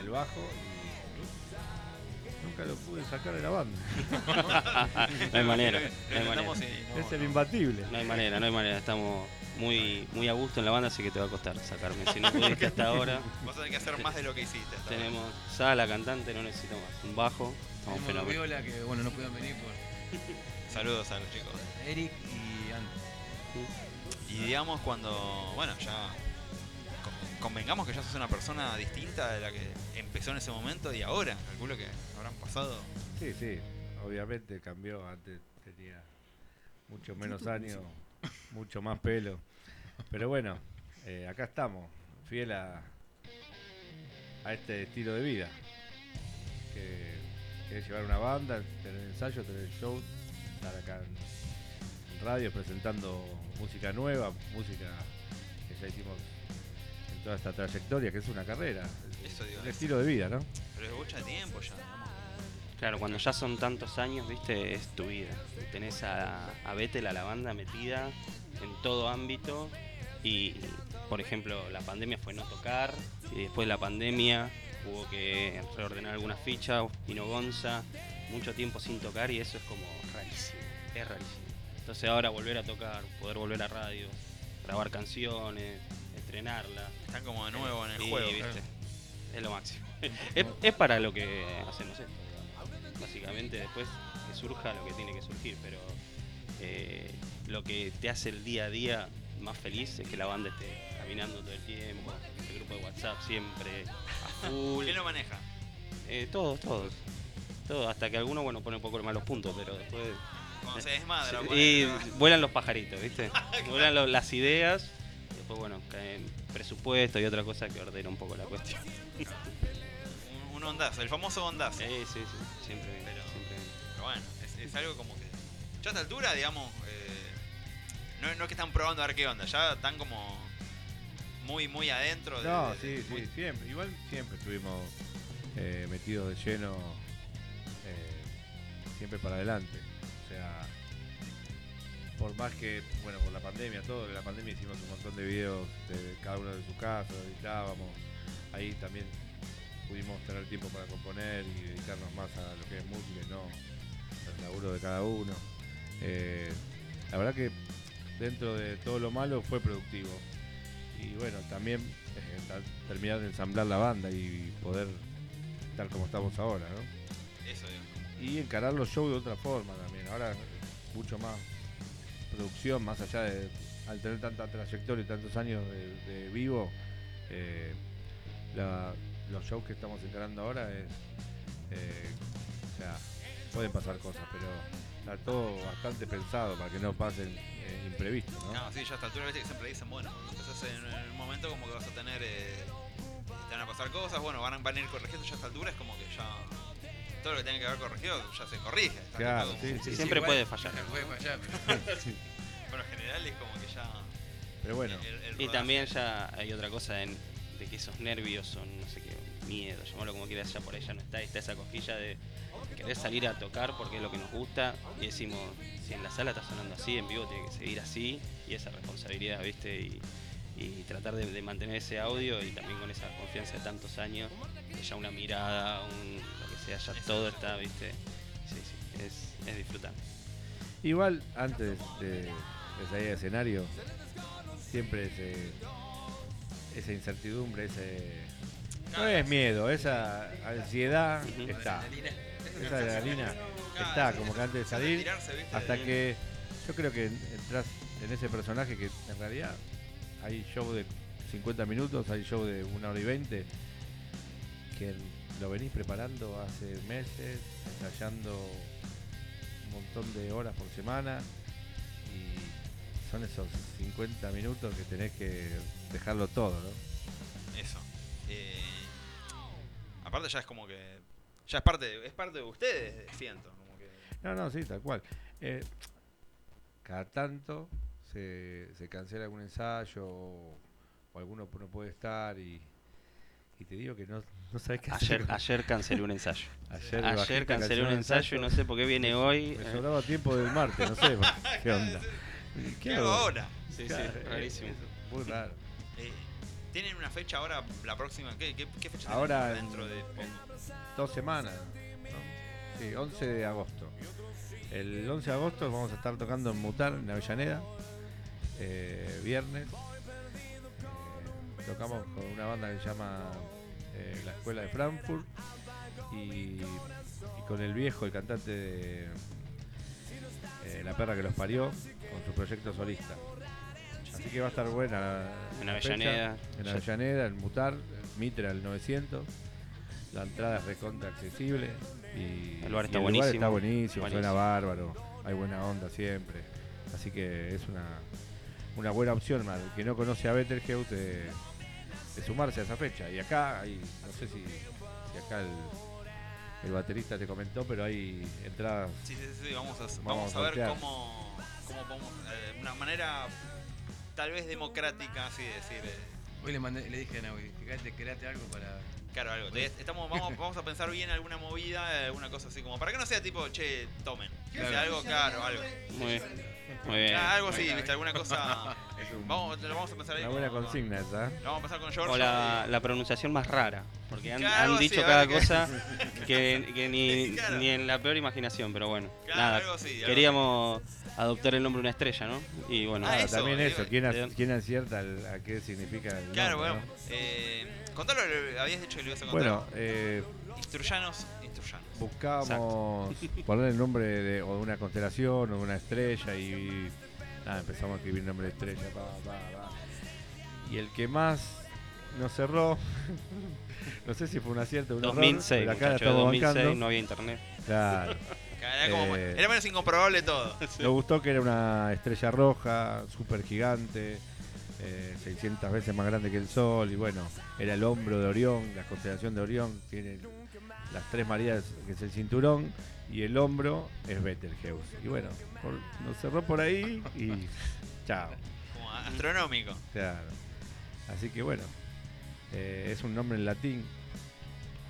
[SPEAKER 14] el bajo, y nunca lo pude sacar de la banda.
[SPEAKER 15] no hay manera. No hay
[SPEAKER 14] es el imbatible.
[SPEAKER 15] No hay manera, no hay manera. Estamos muy, muy a gusto en la banda, así que te va a costar sacarme. Si no pudiste hasta ahora,
[SPEAKER 6] Vas a tener que hacer más de lo que hiciste. hasta ahora.
[SPEAKER 15] tenemos Sala, cantante, no necesito más. Un bajo, estamos
[SPEAKER 7] Tenemos
[SPEAKER 15] fenómeno.
[SPEAKER 7] Viola que bueno no pudieron venir por
[SPEAKER 6] Saludos a los chicos.
[SPEAKER 7] Eric y Andy.
[SPEAKER 6] Y digamos cuando, bueno, ya con- convengamos que ya sos una persona distinta de la que empezó en ese momento y ahora, calculo que habrán pasado.
[SPEAKER 14] Sí, sí, obviamente cambió. Antes tenía mucho menos años, mucho más pelo. Pero bueno, eh, acá estamos, fiel a, a este estilo de vida. Que, que es llevar una banda, tener ensayo, tener show, estar acá en, en radio presentando música nueva, música que ya hicimos en toda esta trayectoria, que es una carrera.
[SPEAKER 6] Eso digo, es-
[SPEAKER 14] estilo de vida, ¿no?
[SPEAKER 6] Pero es mucho tiempo ya.
[SPEAKER 15] Claro, cuando ya son tantos años, viste, es tu vida. Tenés a, a Betel, a la banda metida en todo ámbito. Y, por ejemplo, la pandemia fue no tocar. Y después de la pandemia hubo que reordenar algunas fichas. Vino Gonza, mucho tiempo sin tocar y eso es como rarísimo. Es rarísimo. Entonces ahora volver a tocar, poder volver a radio, grabar canciones, estrenarla.
[SPEAKER 6] Están como de nuevo en el
[SPEAKER 15] Sí,
[SPEAKER 6] juego.
[SPEAKER 15] viste. Es lo máximo. es, es para lo que hacemos esto. Básicamente después que surja lo que tiene que surgir, pero eh, lo que te hace el día a día más feliz es que la banda esté caminando todo el tiempo, el grupo de WhatsApp siempre a full.
[SPEAKER 6] ¿Quién lo maneja?
[SPEAKER 15] Eh, todos, todos. Todos, hasta que alguno bueno pone un poco malos puntos, pero después.
[SPEAKER 6] Cuando se desmadra, ponele,
[SPEAKER 15] y vuelan los pajaritos, ¿viste? Vuelan lo- las ideas, después bueno, caen presupuesto y otra cosa que ordena un poco la cuestión.
[SPEAKER 6] Un, un ondazo, el famoso ondazo.
[SPEAKER 15] Sí, sí, sí, siempre bien,
[SPEAKER 6] Pero,
[SPEAKER 15] siempre bien.
[SPEAKER 6] pero bueno, es, es algo como que. Ya a esta altura, digamos. eh, no, no es que están probando a ver qué onda, ya están como. Muy, muy adentro. de-
[SPEAKER 14] No,
[SPEAKER 6] de-
[SPEAKER 14] sí,
[SPEAKER 6] de-
[SPEAKER 14] sí,
[SPEAKER 6] muy-
[SPEAKER 14] siempre. Igual siempre estuvimos eh, metidos de lleno, eh, siempre para adelante. O sea, por más que, bueno, por la pandemia, todo, en la pandemia hicimos un montón de videos de cada uno de su casa, editábamos. Ahí también pudimos tener tiempo para componer y dedicarnos más a lo que es música y no al laburo de cada uno. Eh, la verdad que dentro de todo lo malo fue productivo y bueno, también eh, terminar de ensamblar la banda y poder estar como estamos ahora, ¿no?
[SPEAKER 6] Eso.
[SPEAKER 14] Y encarar los shows de otra forma también. Ahora mucho más producción, más allá de al tener tanta trayectoria y tantos años de, de vivo, eh, la- los shows que estamos encarando ahora es, eh, o sea, pueden pasar cosas, pero está todo bastante pensado para que no pasen eh, imprevistos, ¿no?
[SPEAKER 6] No, sí, ya a esta altura viste que siempre dicen, bueno, empezás en, en un momento como que vas a tener, eh, te van a pasar cosas, bueno, van, a- van a ir corrigiendo ya a esta altura, es como que ya todo lo que tenga que haber corregido ya se corrige.
[SPEAKER 14] Claro, sí, sí,
[SPEAKER 15] siempre puede fallar.
[SPEAKER 7] Puede fallar.
[SPEAKER 14] Sí.
[SPEAKER 6] Pero en general es como que ya...
[SPEAKER 14] Pero bueno,
[SPEAKER 6] el- el
[SPEAKER 15] Y también ya hay otra cosa en, de que esos nervios son, no sé qué, miedo, llamarlo como quieras, ya por ahí ya no está, está esa cosquilla de querer salir a tocar porque es lo que nos gusta y decimos, si en la sala está sonando así, en vivo tiene que seguir así y esa responsabilidad, ¿viste? Y, y tratar de, de mantener ese audio y también con esa confianza de tantos años, que ya una mirada, un, lo que sea, ya todo está, ¿viste? Sí, sí, es, es disfrutar.
[SPEAKER 14] Igual, antes de, de salir al escenario, siempre ese, esa incertidumbre, ese. No es miedo, esa ansiedad está. Esa adrenalina está, como que antes de salir, hasta que yo creo que entras en ese personaje que en realidad hay show de 50 minutos, hay show de 1 hora y 20, que lo venís preparando hace meses, ensayando un montón de horas por semana y son esos 50 minutos que tenés que dejarlo todo, ¿no?
[SPEAKER 6] Eso. Eh, aparte ya es como que... Ya es parte de, es parte de ustedes, siento. Como que,
[SPEAKER 14] No, no, sí, tal cual. Eh, cada tanto se, se cancela algún ensayo o, o alguno no puede estar y, y te digo que no, no sabes qué hacer
[SPEAKER 15] Ayer, cancelé un ensayo.
[SPEAKER 14] Ayer,
[SPEAKER 15] cancelé un ensayo y no sé por qué viene hoy.
[SPEAKER 14] Me
[SPEAKER 15] eh,
[SPEAKER 14] sobraba tiempo del martes, no sé qué onda.
[SPEAKER 6] ¿Qué hago ahora?
[SPEAKER 15] Sí, sí,
[SPEAKER 14] Claro,
[SPEAKER 15] rarísimo.
[SPEAKER 14] es Muy raro.
[SPEAKER 6] ¿Tienen una fecha ahora, la próxima? ¿Qué, qué, qué fecha
[SPEAKER 14] Ahora
[SPEAKER 6] tienen dentro de poco?
[SPEAKER 14] dos semanas. ¿no? Sí, 11 de agosto. El 11 de agosto vamos a estar tocando en Mutar, en Avellaneda. eh, viernes. Eh, tocamos con una banda que se llama eh, La Escuela de Frankfurt. Y, y con el viejo, el cantante de La Perra que los parió, con su proyecto solista. Así que va a estar buena.
[SPEAKER 15] En
[SPEAKER 14] la fecha.
[SPEAKER 15] Avellaneda.
[SPEAKER 14] En
[SPEAKER 15] Ya-
[SPEAKER 14] Avellaneda, en Mutar, Mitra al 900. La entrada es recontra accesible. Y
[SPEAKER 15] El bar está
[SPEAKER 14] y
[SPEAKER 15] buenísimo.
[SPEAKER 14] está buenísimo, suena
[SPEAKER 15] Buenísimo.
[SPEAKER 14] bárbaro. Hay buena onda siempre. Así que es una, una buena opción, al que no conoce a Betelgeuse, de, de sumarse a esa fecha. Y acá hay, no sé si, si acá el, el baterista te comentó, pero hay entradas.
[SPEAKER 6] Sí, sí, sí, vamos a,
[SPEAKER 14] Vamos
[SPEAKER 6] vamos
[SPEAKER 14] a
[SPEAKER 6] a ver cómo, cómo podemos, eh, una manera tal vez democrática, así de decir. eh,
[SPEAKER 7] Hoy le, mandé, le dije a Naui, fíjate, create algo para.
[SPEAKER 6] Claro, algo. Te- Estamos, vamos, vamos a pensar bien alguna movida, alguna cosa así como. Para que no sea tipo, che, tomen. Sea algo caro, algo.
[SPEAKER 15] Muy bien. Muy bien.
[SPEAKER 6] Ah, algo así, viste, alguna cosa. Vamos, lo vamos a pensar ahí.
[SPEAKER 14] Una buena
[SPEAKER 6] con- con-
[SPEAKER 14] consigna esa. ¿eh?
[SPEAKER 6] Lo vamos a pensar con George.
[SPEAKER 15] O la, la pronunciación más rara, porque han,
[SPEAKER 6] Claro,
[SPEAKER 15] han dicho cada
[SPEAKER 6] que-
[SPEAKER 15] cosa que, que ni,
[SPEAKER 6] Claro.
[SPEAKER 15] ni en la peor imaginación, pero bueno.
[SPEAKER 6] Claro,
[SPEAKER 15] nada,
[SPEAKER 6] algo así, algo
[SPEAKER 15] queríamos adoptar el nombre de una estrella, ¿no? Y bueno,
[SPEAKER 6] Ah,
[SPEAKER 14] Ah,
[SPEAKER 6] eso,
[SPEAKER 14] también
[SPEAKER 6] digo,
[SPEAKER 14] eso, ¿quién, ac-
[SPEAKER 15] eh,
[SPEAKER 14] quién acierta el- a qué significa el
[SPEAKER 6] Claro,
[SPEAKER 14] nombre,
[SPEAKER 6] bueno.
[SPEAKER 14] no?
[SPEAKER 6] Eh, contalo, lo- habías dicho que lo ibas a contar.
[SPEAKER 14] Bueno, eh,
[SPEAKER 6] Instruyanos, instruyanos.
[SPEAKER 14] buscábamos poner el nombre de, o de una constelación o de una estrella y nada, empezamos a escribir nombre de estrella, pa, pa, pa. y el que más nos cerró, no sé si fue un acierto o un error,
[SPEAKER 15] 2006,
[SPEAKER 14] pero acá la
[SPEAKER 15] muchacho,
[SPEAKER 14] estamos
[SPEAKER 15] 2006
[SPEAKER 14] bancando.
[SPEAKER 15] no había internet.
[SPEAKER 14] Claro.
[SPEAKER 6] Era, como-
[SPEAKER 14] Eh,
[SPEAKER 6] era menos incomprobable todo.
[SPEAKER 14] Nos gustó que era una estrella roja, súper gigante, eh, 600 veces más grande que el Sol, y bueno, era el hombro de Orión, la constelación de Orión, tiene las tres Marías, que es el cinturón, y el hombro es Betelgeuse. Y bueno, por- nos cerró por ahí y chao.
[SPEAKER 6] Como astronómico.
[SPEAKER 14] Claro. Así que bueno, eh, es un nombre en latín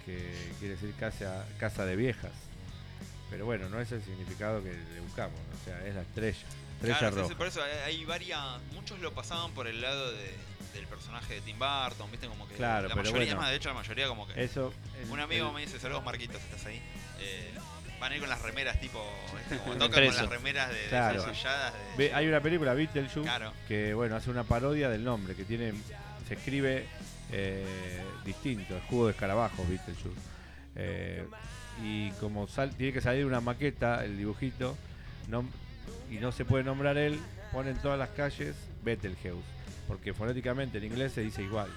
[SPEAKER 14] que quiere decir casa, casa de viejas. Pero bueno, no es el significado que le buscamos, o sea, es la estrella, estrella
[SPEAKER 6] Claro,
[SPEAKER 14] roja.
[SPEAKER 6] por eso hay- hay varias. Muchos lo pasaban por el lado de- del personaje de Tim Burton, ¿viste? Como que
[SPEAKER 14] Claro,
[SPEAKER 6] la
[SPEAKER 14] pero
[SPEAKER 6] mayoría,
[SPEAKER 14] bueno,
[SPEAKER 6] más, de hecho, la mayoría, como que.
[SPEAKER 14] Eso, el-
[SPEAKER 6] un amigo
[SPEAKER 14] el-
[SPEAKER 6] me dice: Saludos, Marquitos, ¿estás ahí? Eh, van a ir con las remeras, tipo. ¿viste? Como
[SPEAKER 15] De
[SPEAKER 6] tocan con las remeras de, de
[SPEAKER 14] Claro.
[SPEAKER 6] de-
[SPEAKER 14] Ve- hay una película, Beetlejuice,
[SPEAKER 6] Claro.
[SPEAKER 14] que bueno, hace una parodia del nombre, que tiene, se escribe eh, distinto, el jugo de escarabajos, Beetlejuice. Eh, y como sal- tiene que salir una maqueta, el dibujito, no- y no se puede nombrar él, ponen todas las calles Betelgeuse, porque fonéticamente en inglés se dice igual.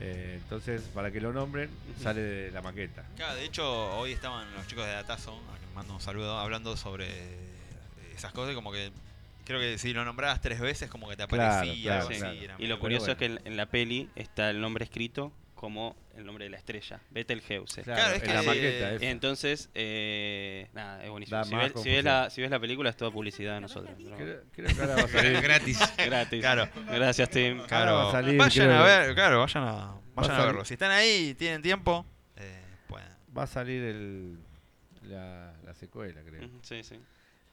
[SPEAKER 14] Eh, entonces, para que lo nombren, sale de la maqueta.
[SPEAKER 6] Claro, de hecho, hoy estaban los chicos de Datazo, a quien mando un saludo, hablando sobre esas cosas, como que. Creo que si lo nombrabas tres veces, como que te aparecía
[SPEAKER 14] claro,
[SPEAKER 6] algo
[SPEAKER 15] Sí.
[SPEAKER 6] así. era
[SPEAKER 15] Y lo curioso
[SPEAKER 14] bueno.
[SPEAKER 15] es que en, en la peli está el nombre escrito como el nombre de la estrella, Betelgeuse.
[SPEAKER 14] Claro,
[SPEAKER 6] Claro, es
[SPEAKER 14] en la
[SPEAKER 6] que-
[SPEAKER 14] maqueta. esa.
[SPEAKER 15] Entonces, eh, nada, es buenísimo. Si ves, si,
[SPEAKER 14] confusión.
[SPEAKER 15] ves la, si ves la película es toda publicidad de nosotros.
[SPEAKER 14] Creo, creo que ahora va a salir.
[SPEAKER 7] Gratis.
[SPEAKER 15] Gratis.
[SPEAKER 6] Claro.
[SPEAKER 15] Gracias, Tim.
[SPEAKER 6] Claro,
[SPEAKER 14] va a salir,
[SPEAKER 6] vayan
[SPEAKER 14] creo
[SPEAKER 6] a
[SPEAKER 14] que-
[SPEAKER 6] ver, claro, vayan a, vayan
[SPEAKER 14] Va a
[SPEAKER 6] verlo. Si están ahí y tienen tiempo, eh, pueden.
[SPEAKER 14] Va a salir el, la, la secuela, creo.
[SPEAKER 15] Sí, sí.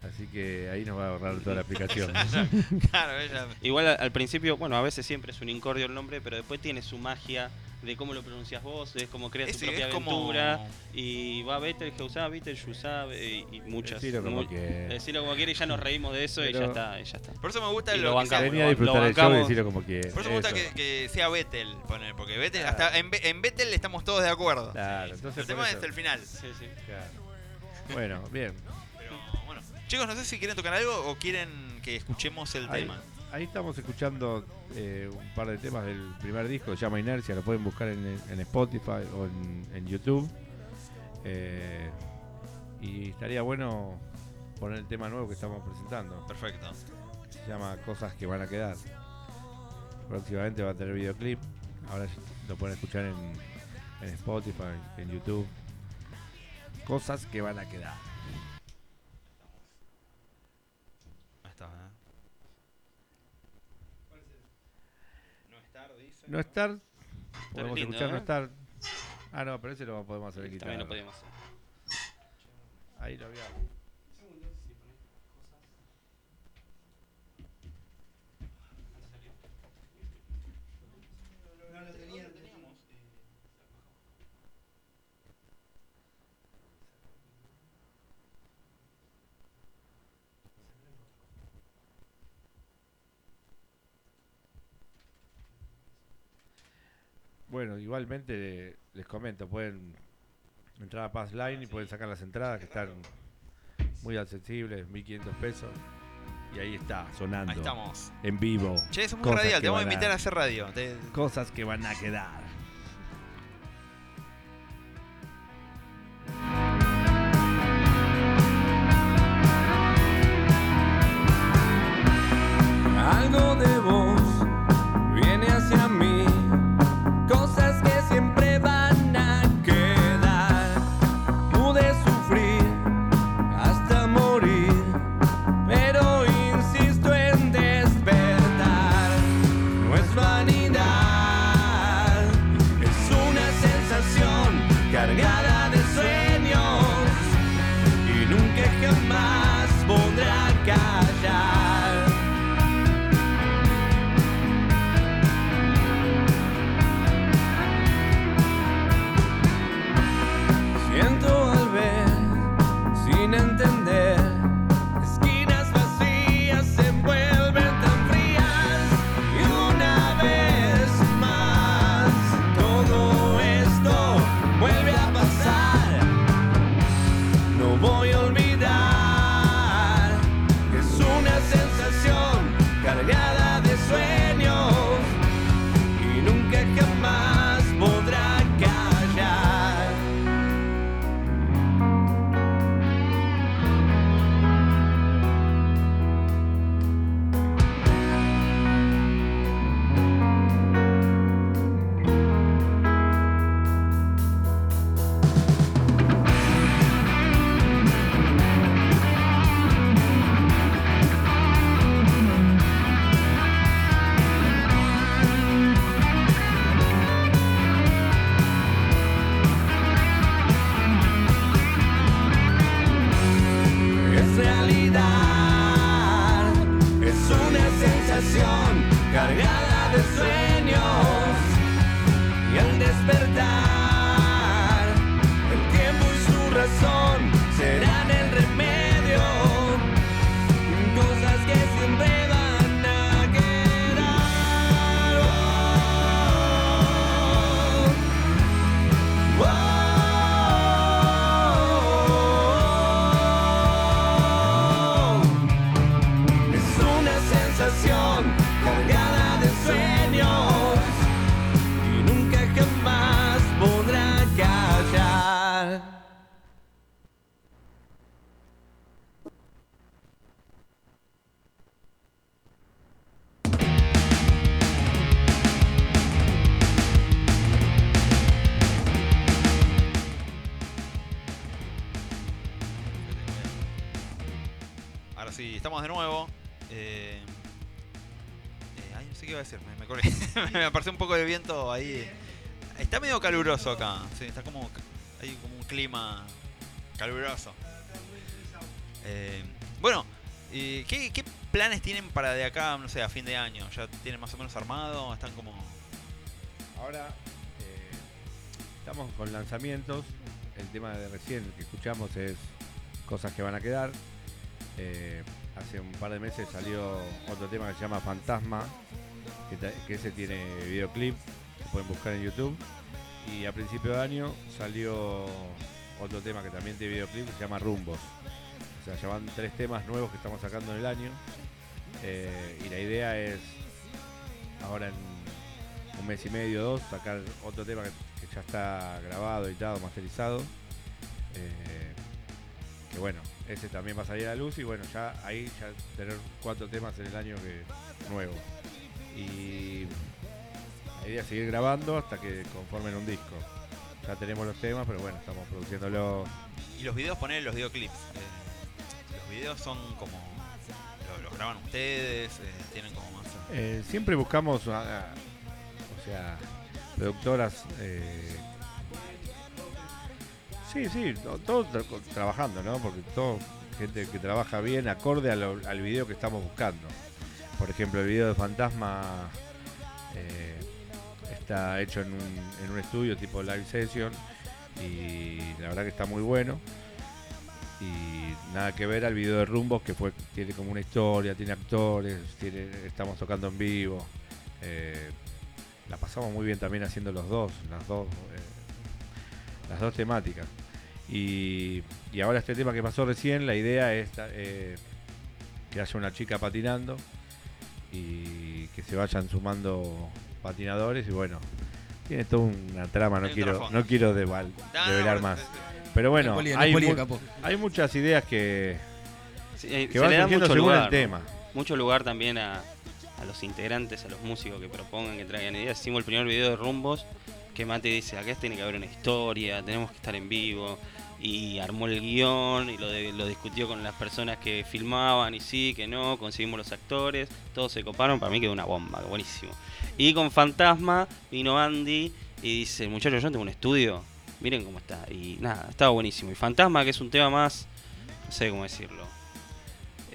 [SPEAKER 14] Así que ahí nos va a ahorrar toda la aplicación.
[SPEAKER 6] claro, ella.
[SPEAKER 15] Igual al, al principio, bueno, a veces siempre es un incordio el nombre, pero después tiene su magia de cómo lo pronuncias vos, es como creas tu propia
[SPEAKER 6] es como-
[SPEAKER 15] aventura. Y va Betelgeuse, ah, Betelgeuse, ah, y, y muchas.
[SPEAKER 14] Decilo como
[SPEAKER 15] muy-
[SPEAKER 14] quieras.
[SPEAKER 15] Decilo como quiera y ya nos reímos de eso y ya
[SPEAKER 14] Pero-
[SPEAKER 15] está, y ya está.
[SPEAKER 6] Por eso me gusta
[SPEAKER 15] Y
[SPEAKER 6] lo,
[SPEAKER 15] lo
[SPEAKER 6] que sea-
[SPEAKER 15] bancamos.
[SPEAKER 14] Venía a
[SPEAKER 15] lo
[SPEAKER 14] disfrutar el show y
[SPEAKER 15] bancamos.
[SPEAKER 14] decirlo como quieras.
[SPEAKER 6] Por eso me gusta
[SPEAKER 14] Eso.
[SPEAKER 6] que, que sea Vettel, poner, porque Vettel, hasta en, en Vettel estamos todos de acuerdo.
[SPEAKER 14] Claro, entonces
[SPEAKER 6] el tema
[SPEAKER 14] eso.
[SPEAKER 6] es el final.
[SPEAKER 15] Sí, sí.
[SPEAKER 14] Claro. Bueno, bien.
[SPEAKER 6] Chicos, no sé si quieren tocar algo o quieren que escuchemos el
[SPEAKER 14] Ahí,
[SPEAKER 6] tema.
[SPEAKER 14] ahí estamos escuchando eh, un par de temas del primer disco, se llama Inercia, lo pueden buscar en, en Spotify o en, en YouTube. Eh, y estaría bueno poner el tema nuevo que estamos presentando.
[SPEAKER 6] Perfecto.
[SPEAKER 14] Se llama Cosas que van a quedar. Próximamente va a tener videoclip. Ahora lo pueden escuchar en, en Spotify, en YouTube. Cosas que van a quedar.
[SPEAKER 6] Ahí está, ¿eh? No estar, dice.
[SPEAKER 14] No estar. Podemos
[SPEAKER 15] lindo,
[SPEAKER 14] escuchar no
[SPEAKER 15] ¿eh?
[SPEAKER 14] estar. Ah, no, pero ese lo podemos hacer guitarra.
[SPEAKER 15] También lo podíamos hacer.
[SPEAKER 14] Ahí lo había. Bueno, igualmente les comento, pueden entrar a Pass Line y pueden sacar las entradas que están muy accesibles, 1500 pesos. Y ahí está, sonando.
[SPEAKER 6] Ahí estamos.
[SPEAKER 14] En vivo.
[SPEAKER 6] Che, eso es muy
[SPEAKER 14] Cosas
[SPEAKER 6] radial, te vamos a invitar a hacer radio. Te-
[SPEAKER 13] Cosas que van a quedar.
[SPEAKER 6] Ahí. Está medio caluroso acá. Sí, está como. Hay como un clima caluroso. Eh, bueno, ¿qué, planes tienen para de acá, no sé, a fin de año? ¿Ya tienen más o menos armado? ¿Están como.?
[SPEAKER 14] Ahora eh, estamos con lanzamientos. El tema de recién que escuchamos es cosas que van a quedar. Eh, hace un par de meses salió otro tema que se llama Fantasma, que, que tiene videoclip, pueden buscar en YouTube. Y a principio de año salió otro tema que también tiene videoclip que se llama Rumbos. O sea, ya van tres temas nuevos que estamos sacando en el año. Eh, y la idea es ahora en un mes y medio, dos, sacar otro tema que, ya está grabado, editado, masterizado. Eh, que bueno, ese también va a salir a luz y bueno, ya ahí ya tener cuatro temas en el año que nuevo. Y la idea es seguir grabando hasta que conformen un disco. Ya tenemos los temas, pero bueno, estamos produciéndolo.
[SPEAKER 6] Y los videos, poner los videoclips. eh, los videos son como. lo- Los graban ustedes, eh, tienen como más.
[SPEAKER 14] Eh, siempre buscamos, a- a- o sea, productoras. sí, sí, to- todos tra- trabajando, ¿no? Porque todo gente que trabaja bien acorde a lo- al video que estamos buscando. Por ejemplo, el video de Fantasma eh, está hecho en un, en un estudio tipo live session y la verdad que está muy bueno. Y nada que ver al video de Rumbos que tiene como una historia, tiene actores, estamos tocando en vivo. eh, la pasamos muy bien también haciendo los dos, las dos, eh, las dos temáticas. Y, y ahora este tema que pasó recién, la idea es eh, que haya una chica patinando y que se vayan sumando patinadores y bueno, tiene toda una trama, no quiero, no quiero deval-
[SPEAKER 6] No, no,
[SPEAKER 14] develar más. Pero bueno, hay, mu- hay muchas ideas que,
[SPEAKER 15] Sí, eh,
[SPEAKER 14] que
[SPEAKER 15] se
[SPEAKER 14] van
[SPEAKER 15] le da
[SPEAKER 14] surgiendo
[SPEAKER 15] mucho
[SPEAKER 14] según
[SPEAKER 15] lugar,
[SPEAKER 14] el tema.
[SPEAKER 15] Mucho lugar también a, a los integrantes, a los músicos que propongan, que traigan ideas. Hicimos el primer video de Rumbos, que Mate dice, acá tiene que haber una historia, tenemos que estar en vivo. Y armó el guion y lo, de- lo discutió con las personas que filmaban y sí, que no, conseguimos los actores, todos se coparon, para mí quedó una bomba, buenísimo. Y con Fantasma vino Andy y dice, muchachos, yo tengo un estudio, miren cómo está. Y nada, estaba buenísimo. Y Fantasma, que es un tema más, no sé cómo decirlo.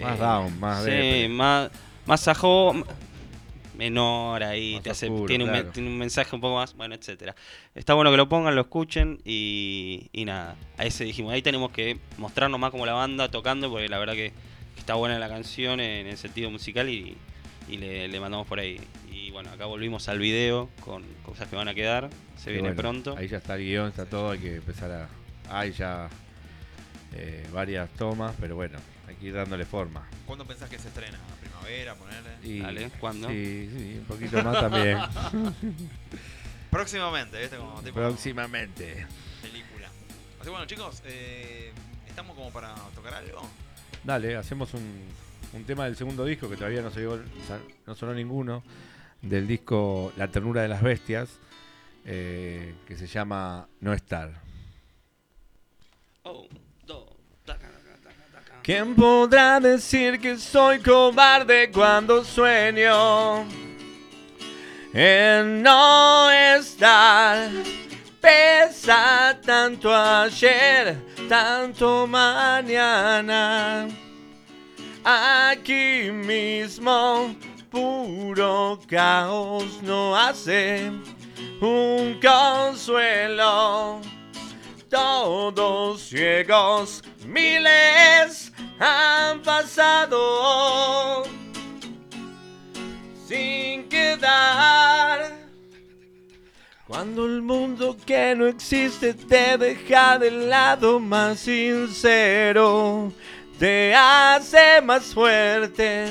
[SPEAKER 14] Más down, más
[SPEAKER 15] Sí, más, más ajo, m- menor ahí,
[SPEAKER 14] Más
[SPEAKER 15] te hace,
[SPEAKER 14] oscuro,
[SPEAKER 15] tiene, un, tiene mensaje un poco más, bueno, etcétera. Está bueno que lo pongan, lo escuchen y, y nada. Ahí se dijimos, ahí tenemos que mostrarnos más como la banda tocando, porque la verdad que está buena la canción en el sentido musical y, y le, le mandamos por ahí. Y bueno, acá volvimos al video con cosas que van a quedar, se viene
[SPEAKER 14] bueno,
[SPEAKER 15] pronto.
[SPEAKER 14] Ahí ya está el guion, está todo, hay que empezar a. Hay ya eh, varias tomas, pero bueno, hay que ir dándole forma.
[SPEAKER 6] ¿Cuándo pensás que se estrena? ¿Primavera, ponerle?
[SPEAKER 14] Y-
[SPEAKER 15] Dale, ¿cuándo?
[SPEAKER 14] Sí, sí, un poquito más también.
[SPEAKER 6] Próximamente, ¿viste? Como tipo
[SPEAKER 14] Próximamente.
[SPEAKER 6] película. Así que bueno, chicos, eh, ¿estamos como para tocar algo?
[SPEAKER 14] Dale, hacemos un, un tema del segundo disco que todavía no, se dio- no sonó ninguno. Del disco La ternura de las bestias, eh, que se llama No estar.
[SPEAKER 15] Oh,
[SPEAKER 13] ¿Quién podrá decir que soy cobarde cuando sueño en no estar? Pesa tanto ayer, tanto mañana. Aquí mismo, puro caos no hace un consuelo todos ciegos, miles han pasado sin quedar. Cuando el mundo que no existe te deja del lado más sincero, te hace más fuerte,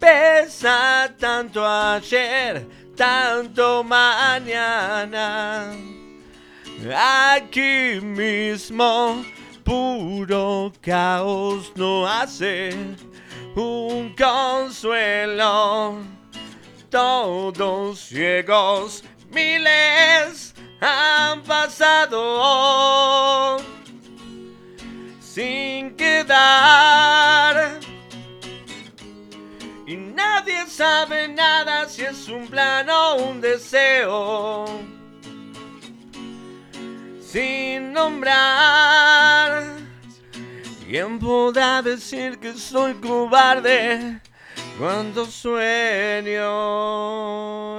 [SPEAKER 13] pesa tanto ayer, tanto mañana. Aquí mismo, puro caos no hace un consuelo. Todos ciegos, miles han pasado sin quedar. Y nadie sabe nada si es un plan o un deseo sin nombrar. ¿Quién podrá decir que soy cobarde cuando sueño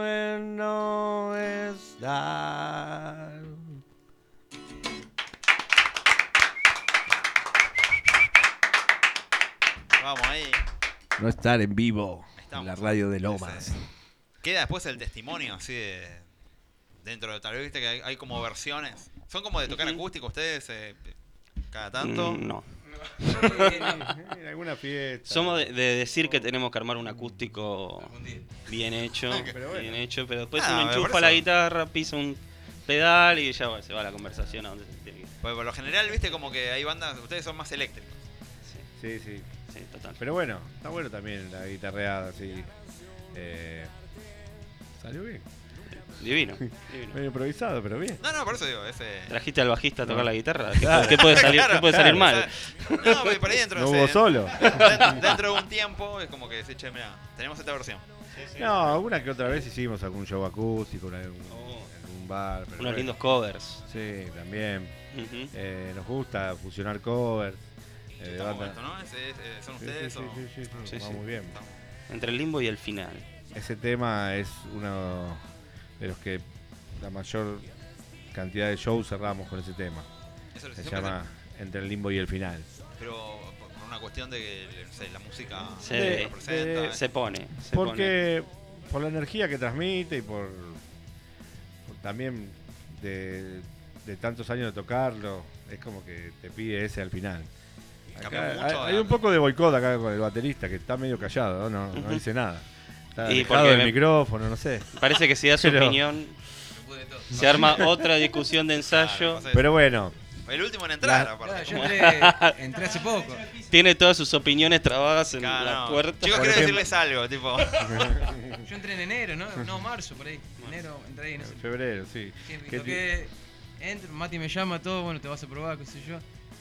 [SPEAKER 13] en no estar?
[SPEAKER 6] Vamos ahí.
[SPEAKER 14] No estar en vivo
[SPEAKER 6] Estamos.
[SPEAKER 14] en la radio de Lomas.
[SPEAKER 6] Queda después el testimonio así de. Dentro de tal vez viste que hay, hay como versiones. ¿Son como de tocar acústico ustedes eh, cada tanto?
[SPEAKER 15] Mm, no.
[SPEAKER 14] En alguna fiesta.
[SPEAKER 15] Somos de, de decir que tenemos que armar un acústico bien hecho,
[SPEAKER 14] Pero bueno.
[SPEAKER 15] bien hecho, pero después
[SPEAKER 6] Ah,
[SPEAKER 15] uno
[SPEAKER 6] me
[SPEAKER 15] enchufa la guitarra, pisa un pedal y ya bueno, se va la conversación a donde se tiene que ir.
[SPEAKER 6] Porque por lo general, viste como que hay bandas, ustedes son más eléctricos.
[SPEAKER 14] Sí, sí.
[SPEAKER 15] Sí, total.
[SPEAKER 14] Pero bueno, está bueno también la guitarreada, así. Eh, salió bien.
[SPEAKER 15] Divino, divino.
[SPEAKER 14] Medio improvisado, pero bien.
[SPEAKER 6] No, no, por eso digo, ese.
[SPEAKER 15] ¿Trajiste al bajista a tocar
[SPEAKER 14] No.
[SPEAKER 15] la guitarra? ¿Qué,
[SPEAKER 14] Claro.
[SPEAKER 15] qué puede salir,
[SPEAKER 6] Claro,
[SPEAKER 15] qué puede salir mal?
[SPEAKER 6] No, por ahí dentro
[SPEAKER 14] No hubo solo.
[SPEAKER 6] Dentro, de un tiempo es como que se che, mira, tenemos esta versión.
[SPEAKER 14] No, alguna que otra vez hicimos algún show acústico algún,
[SPEAKER 15] Oh.
[SPEAKER 14] algún bar. Pero
[SPEAKER 15] Unos lindos covers.
[SPEAKER 14] Sí, también. Eh, nos gusta fusionar covers. eh, de
[SPEAKER 6] Estamos
[SPEAKER 14] banda-
[SPEAKER 6] esto, ¿no? ¿Son
[SPEAKER 14] Sí,
[SPEAKER 6] ustedes
[SPEAKER 14] sí,
[SPEAKER 6] o.?
[SPEAKER 14] sí, sí, sí,
[SPEAKER 15] sí.
[SPEAKER 14] muy bien.
[SPEAKER 15] Entre el limbo y el final.
[SPEAKER 14] Ese tema es uno de los que la mayor cantidad de shows cerramos con ese tema.
[SPEAKER 6] Eso
[SPEAKER 14] Se llama Entre el limbo y el final.
[SPEAKER 6] Pero por una cuestión de que la música
[SPEAKER 15] Se-
[SPEAKER 6] representa.
[SPEAKER 14] de-
[SPEAKER 15] Se pone. Se pone.
[SPEAKER 14] Porque por la energía que transmite y por también de, de tantos años de tocarlo, es como que te pide ese al final. Acá
[SPEAKER 6] Cambió mucho,
[SPEAKER 14] hay, hay un poco de boicot acá con el baterista, que está medio callado, no, no, dice nada. Está
[SPEAKER 15] Y
[SPEAKER 14] alejado
[SPEAKER 15] porque me-
[SPEAKER 14] micrófono, no sé.
[SPEAKER 15] Parece que si da su
[SPEAKER 14] Pero-
[SPEAKER 15] opinión, se arma otra discusión de ensayo.
[SPEAKER 14] Pero bueno,
[SPEAKER 6] El último en entrar,
[SPEAKER 14] La-
[SPEAKER 6] aparte.
[SPEAKER 7] Yo entré, entré hace poco.
[SPEAKER 15] Tiene todas sus opiniones trabadas en
[SPEAKER 6] Claro,
[SPEAKER 15] la
[SPEAKER 6] no.
[SPEAKER 15] puerta.
[SPEAKER 6] Chicos, quiero decirles algo, tipo.
[SPEAKER 7] Yo entré en enero, ¿no? No, marzo, por ahí. Enero, entré ahí en ese.
[SPEAKER 14] febrero, sí.
[SPEAKER 7] Sí, y
[SPEAKER 14] Que
[SPEAKER 7] toqué, entro, Mati me llama, todo, bueno, te vas a probar, qué sé yo.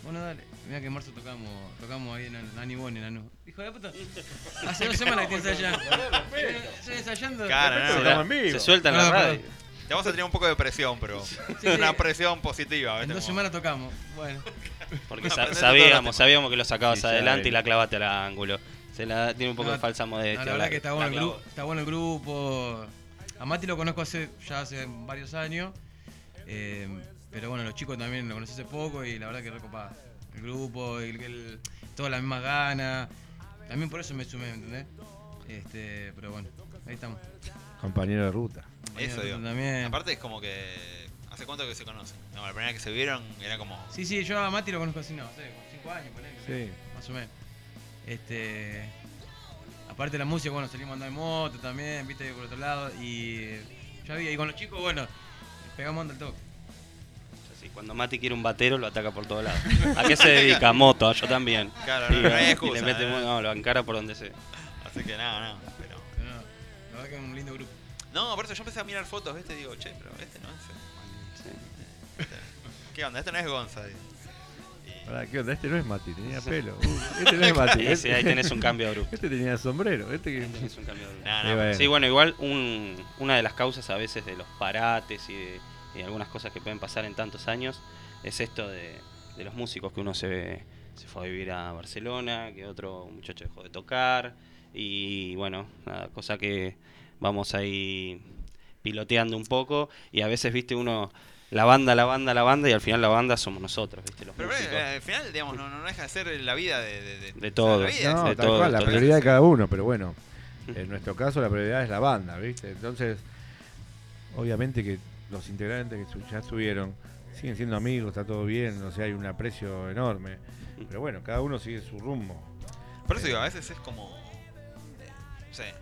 [SPEAKER 7] Bueno, dale. Mira que en marzo tocamos, tocamos ahí en el Nani Bon, en la nube. Hijo de puta. Hace dos semanas que estoy ensayando. Estoy ensayando.
[SPEAKER 6] Claro, no,
[SPEAKER 15] Se
[SPEAKER 6] no,
[SPEAKER 15] la-
[SPEAKER 6] no, en vivo.
[SPEAKER 15] se suelta en la radio.
[SPEAKER 6] Te vamos a tener un poco de presión, pero.
[SPEAKER 7] sí.
[SPEAKER 6] Una presión positiva.
[SPEAKER 7] En dos semanas tocamos. Bueno.
[SPEAKER 15] Porque
[SPEAKER 6] No,
[SPEAKER 15] sa- sabíamos, sabíamos que lo sacabas
[SPEAKER 14] Sí, ya
[SPEAKER 15] adelante y la clavaste al ángulo. Se la tiene un poco
[SPEAKER 7] No,
[SPEAKER 15] de falsa
[SPEAKER 7] no,
[SPEAKER 15] modestia.
[SPEAKER 7] la verdad que está bueno, el grupo, está bueno el grupo. A Mati lo conozco hace ya hace varios años. eh, pero bueno, los chicos también lo conocí hace poco y la verdad que recopa el grupo, el, el, todas las mismas ganas. También por eso me sumé, ¿me entendés? Este, pero bueno, ahí estamos.
[SPEAKER 14] compañero de ruta.
[SPEAKER 6] Eso, digo.
[SPEAKER 7] También.
[SPEAKER 6] Aparte es como que. ¿Hace cuánto que se conocen? No, la primera vez que se vieron era como.
[SPEAKER 7] Sí, sí, yo a Mati lo conozco así, no, sé, como 5 años, ponele,
[SPEAKER 14] Sí.
[SPEAKER 7] más o menos. Este, aparte de la música, bueno, salimos a andar en moto también, viste, por otro lado, y ya vi, y con los chicos, bueno, pegamos onda al toque.
[SPEAKER 15] Sí, cuando Mati quiere un batero lo ataca por todos lados. ¿A qué se dedica? Moto, yo también.
[SPEAKER 6] Claro,
[SPEAKER 15] Y,
[SPEAKER 6] no, no hay
[SPEAKER 15] y
[SPEAKER 6] excusa,
[SPEAKER 15] le mete,
[SPEAKER 6] ¿eh?
[SPEAKER 15] no, lo encara por donde sea.
[SPEAKER 6] Así que nada, no. Pero.
[SPEAKER 7] Pero no, la verdad que es un lindo grupo.
[SPEAKER 6] No, por eso yo empecé a mirar fotos, ¿viste? Y digo, che, pero este no es. Este- ¿Qué onda? Este no es Gonza.
[SPEAKER 14] Pará, ¿Qué onda? Este no es Mati, tenía pelo. Uh, este no es Mati.
[SPEAKER 15] Sí, sí, ahí tenés un cambio abrupto.
[SPEAKER 14] Este tenía sombrero. Este que...
[SPEAKER 15] Tenés un cambio de-
[SPEAKER 6] Nah,
[SPEAKER 14] Sí,
[SPEAKER 6] no,
[SPEAKER 14] bueno.
[SPEAKER 15] Sí, bueno, igual un- una de las causas a veces de los parates y de y algunas cosas que pueden pasar en tantos años es esto de, de los músicos, que uno se, se fue a vivir a Barcelona, que otro muchacho dejó de tocar y bueno, nada, cosa que vamos ahí piloteando un poco y a veces, viste, uno la banda, la banda, la banda y al final la banda somos nosotros, viste, los
[SPEAKER 6] Pero
[SPEAKER 15] músicos.
[SPEAKER 6] eh, al final, digamos, no, no deja de ser la vida de. De, de,
[SPEAKER 15] De todos.
[SPEAKER 6] la vida,
[SPEAKER 14] No,
[SPEAKER 15] de
[SPEAKER 14] tal
[SPEAKER 15] todo,
[SPEAKER 14] cual, la
[SPEAKER 15] todo.
[SPEAKER 14] prioridad de cada uno, pero bueno, en nuestro caso la prioridad es la banda, ¿viste? Entonces, obviamente que los integrantes que ya estuvieron siguen siendo amigos, está todo bien, o sea, hay un aprecio enorme, pero bueno, cada uno sigue su rumbo.
[SPEAKER 6] Por eso digo, a veces es como. eh, no sé. eh,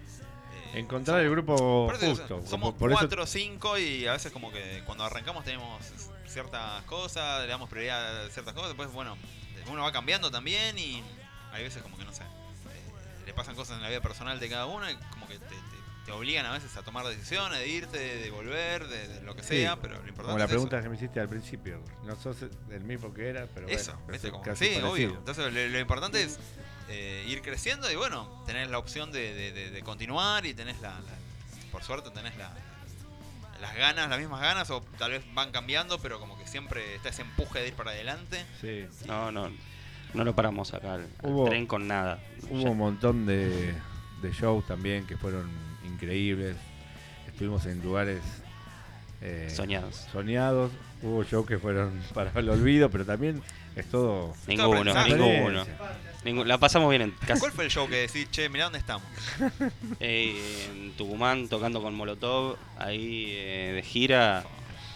[SPEAKER 14] Encontrar el grupo
[SPEAKER 6] por eso digo,
[SPEAKER 14] justo.
[SPEAKER 6] Somos
[SPEAKER 14] por-
[SPEAKER 6] cuatro o cinco y a veces como que cuando arrancamos tenemos ciertas cosas, le damos prioridad a ciertas cosas, después bueno, uno va cambiando también y hay veces como que no sé, eh, le pasan cosas en la vida personal de cada uno y como que te, te- obligan a veces a tomar decisiones, de irte, de volver, de, de lo que
[SPEAKER 14] Sí,
[SPEAKER 6] sea, pero lo importante
[SPEAKER 14] Como la
[SPEAKER 6] es
[SPEAKER 14] pregunta
[SPEAKER 6] eso.
[SPEAKER 14] que me hiciste al principio, no sos el mismo que era, pero
[SPEAKER 6] Eso,
[SPEAKER 14] bueno,
[SPEAKER 6] ¿viste?
[SPEAKER 14] es
[SPEAKER 6] Como-
[SPEAKER 14] casi
[SPEAKER 6] sí,
[SPEAKER 14] parecido.
[SPEAKER 6] obvio. Entonces lo, lo importante es eh, ir creciendo y bueno, tenés la opción de, de- de- de continuar y tenés la, la- por suerte tenés la, las ganas, las mismas ganas o tal vez van cambiando, pero como que siempre está ese empuje de ir para adelante.
[SPEAKER 14] Sí.
[SPEAKER 15] No, no, no lo paramos acá al, al
[SPEAKER 14] Hubo-
[SPEAKER 15] tren con nada.
[SPEAKER 14] Hubo un montón de, de shows también que fueron increíbles. Estuvimos en lugares eh,
[SPEAKER 15] Soñados.
[SPEAKER 14] soñados. Hubo shows que fueron para el olvido, pero también es todo.
[SPEAKER 15] Ninguno, ninguno. Ningu- La pasamos bien en casa.
[SPEAKER 6] ¿Cuál fue el show que decís, che, mirá dónde estamos?
[SPEAKER 15] Eh, en Tucumán tocando con Molotov, ahí eh, de gira,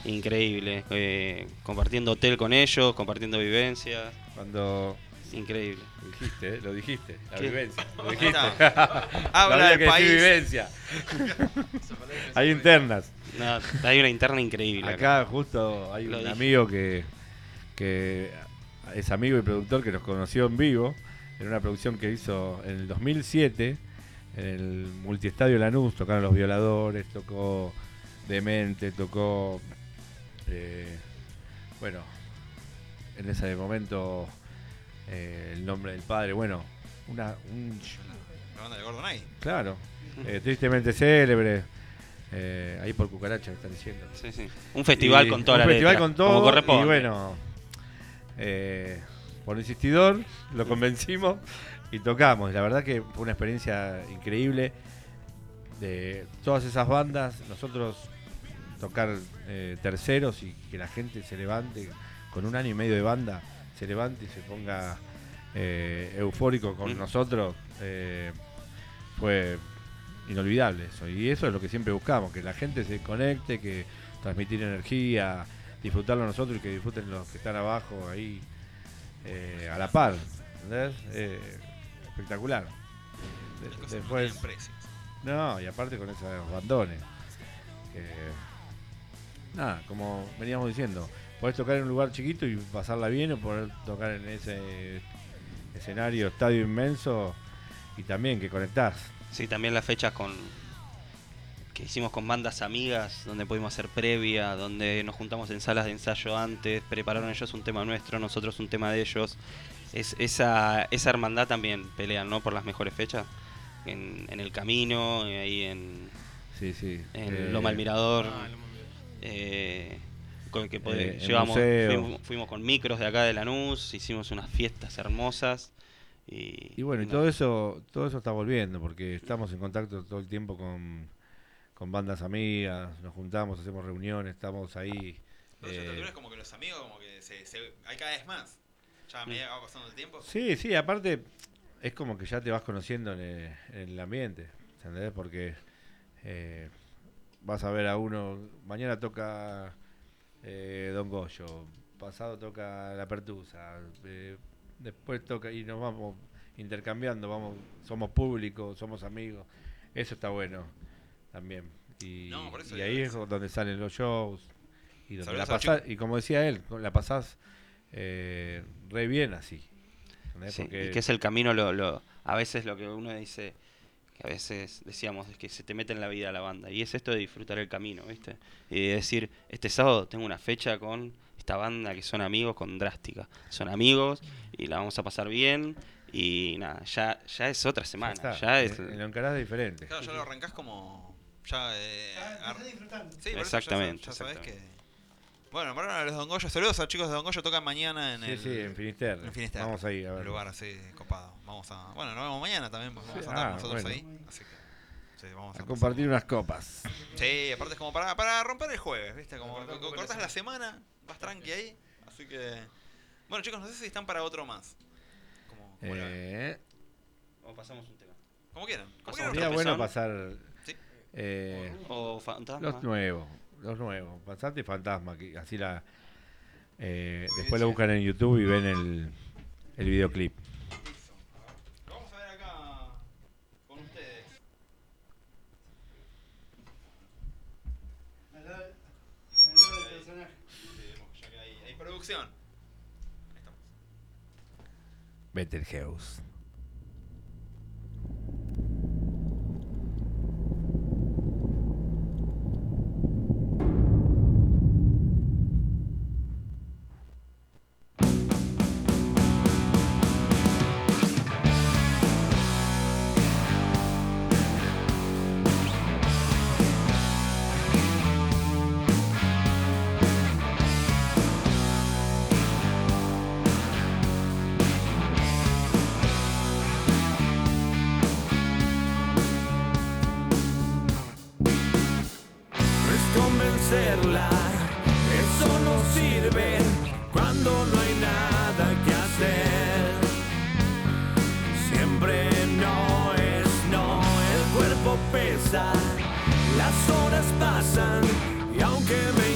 [SPEAKER 15] increíble. eh, compartiendo hotel con ellos, compartiendo vivencias.
[SPEAKER 14] Cuando
[SPEAKER 15] Increíble.
[SPEAKER 14] dijiste, ¿eh? lo dijiste, la
[SPEAKER 15] ¿Qué?
[SPEAKER 14] vivencia. Lo dijiste.
[SPEAKER 6] Habla del país.
[SPEAKER 14] vivencia. Hay internas.
[SPEAKER 15] No, hay una interna increíble.
[SPEAKER 14] Acá justo hay
[SPEAKER 15] Lo
[SPEAKER 14] un
[SPEAKER 15] dije.
[SPEAKER 14] amigo que, que es amigo y productor que nos conoció en vivo en una producción que hizo en el 2007 en el multiestadio Lanús, tocaron Los Violadores, tocó Demente, tocó, eh, bueno, en ese momento eh, El Nombre del Padre, bueno, una, un,
[SPEAKER 6] La banda de Gordon ahí.
[SPEAKER 14] claro, eh, tristemente célebre, eh, ahí por Cucaracha me están diciendo.
[SPEAKER 15] Sí, sí. Un festival
[SPEAKER 14] Y
[SPEAKER 15] con toda
[SPEAKER 14] un
[SPEAKER 15] la
[SPEAKER 14] festival
[SPEAKER 15] letra,
[SPEAKER 14] con
[SPEAKER 15] como
[SPEAKER 14] todo
[SPEAKER 15] corresponde.
[SPEAKER 14] y bueno eh, por insistidor lo convencimos y tocamos la verdad que fue una experiencia increíble de todas esas bandas nosotros tocar eh, terceros y que la gente se levante con un año y medio de banda se levante y se ponga eh, eufórico con
[SPEAKER 15] Mm.
[SPEAKER 14] nosotros eh, fue inolvidable eso y eso es lo que siempre buscamos que la gente se conecte que transmitir energía, disfrutarlo nosotros y que disfruten los que están abajo ahí eh, a la par. ¿entendés? Eh, espectacular. De-
[SPEAKER 6] no
[SPEAKER 14] después,
[SPEAKER 6] precios.
[SPEAKER 14] no, y aparte con esos bandones. que, nada, como veníamos diciendo, podés tocar en un lugar chiquito y pasarla bien o poder tocar en ese escenario, estadio inmenso y también que conectás.
[SPEAKER 15] Sí, también las fechas con que hicimos con bandas amigas, donde pudimos hacer previa, donde nos juntamos en salas de ensayo antes, prepararon ellos un tema nuestro, nosotros un tema de ellos. Es, esa, esa hermandad también pelean, ¿no? Por las mejores fechas. En, en el camino, ahí en,
[SPEAKER 14] Sí, sí.
[SPEAKER 15] en
[SPEAKER 14] Eh,
[SPEAKER 15] Loma del Mirador. eh, con el que
[SPEAKER 14] Eh,
[SPEAKER 15] llevamos, fuimos, fuimos con micros de acá de Lanús, hicimos unas fiestas hermosas. Y,
[SPEAKER 14] Y bueno, y
[SPEAKER 15] no,
[SPEAKER 14] todo eso, todo eso está volviendo, porque estamos en contacto todo el tiempo con, con bandas amigas, nos juntamos, hacemos reuniones, estamos ahí.
[SPEAKER 6] Pero ya
[SPEAKER 14] eh,
[SPEAKER 6] es como que los amigos, como que se, se- hay cada vez más. Ya a medida que va pasando el tiempo.
[SPEAKER 14] Sí, sí, aparte es como que ya te vas conociendo en el, en el ambiente, ¿entendés? Porque eh, vas a ver a uno, mañana toca eh, Don Goyo, pasado toca La Pertusa, eh, después toca y nos vamos intercambiando, vamos, somos públicos, somos amigos, eso está bueno también. Y,
[SPEAKER 6] No, por eso
[SPEAKER 14] y
[SPEAKER 6] digo,
[SPEAKER 14] ahí es donde salen los shows y donde la pasás, y como decía él, la pasás eh, re bien así.
[SPEAKER 15] y que es el camino, lo, lo, a veces lo que uno dice, que a veces decíamos, es que se te mete en la vida la banda. Y es esto de disfrutar el camino, ¿viste? Y de decir, este sábado tengo una fecha con esta banda que son amigos con Drástica. Son amigos y la vamos a pasar bien. Y nada, ya, ya es otra semana.
[SPEAKER 14] está,
[SPEAKER 15] Ya, es,
[SPEAKER 14] eh, lo encarás diferente.
[SPEAKER 6] Claro, ya lo arrancás como. Ya. Eh, ar- Sí, eso ya sa-
[SPEAKER 15] Exactamente,
[SPEAKER 6] Ya, sabes
[SPEAKER 15] exactamente.
[SPEAKER 6] que. Bueno, para los Don Goyo, saludos a los chicos de Don Goyo, tocan mañana en
[SPEAKER 14] Sí,
[SPEAKER 6] el.
[SPEAKER 14] sí, en Finisterre.
[SPEAKER 6] En Finisterre.
[SPEAKER 14] Vamos ahí, a ver.
[SPEAKER 6] Un lugar así copado. Vamos a. Bueno, nos vemos mañana también, vamos
[SPEAKER 14] Sí,
[SPEAKER 6] a andar
[SPEAKER 14] ah,
[SPEAKER 6] nosotros
[SPEAKER 14] bueno.
[SPEAKER 6] ahí. Así que. Sí, vamos
[SPEAKER 14] A
[SPEAKER 6] a
[SPEAKER 14] compartir unas copas.
[SPEAKER 6] Sí, aparte es como para, para romper el jueves, ¿viste? Como co- co- cortas la semana, vas tranqui ahí. Así que. Bueno, chicos, no sé si están para otro más. Como,
[SPEAKER 14] Eh,
[SPEAKER 15] O pasamos un tema.
[SPEAKER 6] como quieran. Como quieran.
[SPEAKER 14] sería bueno pasar
[SPEAKER 6] Sí.
[SPEAKER 14] eh,
[SPEAKER 15] O fantasma.
[SPEAKER 14] los nuevos. Los nuevos. Pasate Fantasma. Que así la. eh, después lo buscan en YouTube y ven el, el videoclip.
[SPEAKER 6] Lo vamos a ver acá con ustedes.
[SPEAKER 8] Al lado, al lado del personaje.
[SPEAKER 6] Sí, ya que hay, hay producción. Ahí estamos.
[SPEAKER 14] Betelgeuse.
[SPEAKER 13] es eso no sirve cuando no hay nada que hacer. Siempre no es no, el cuerpo pesa, las horas pasan y aunque me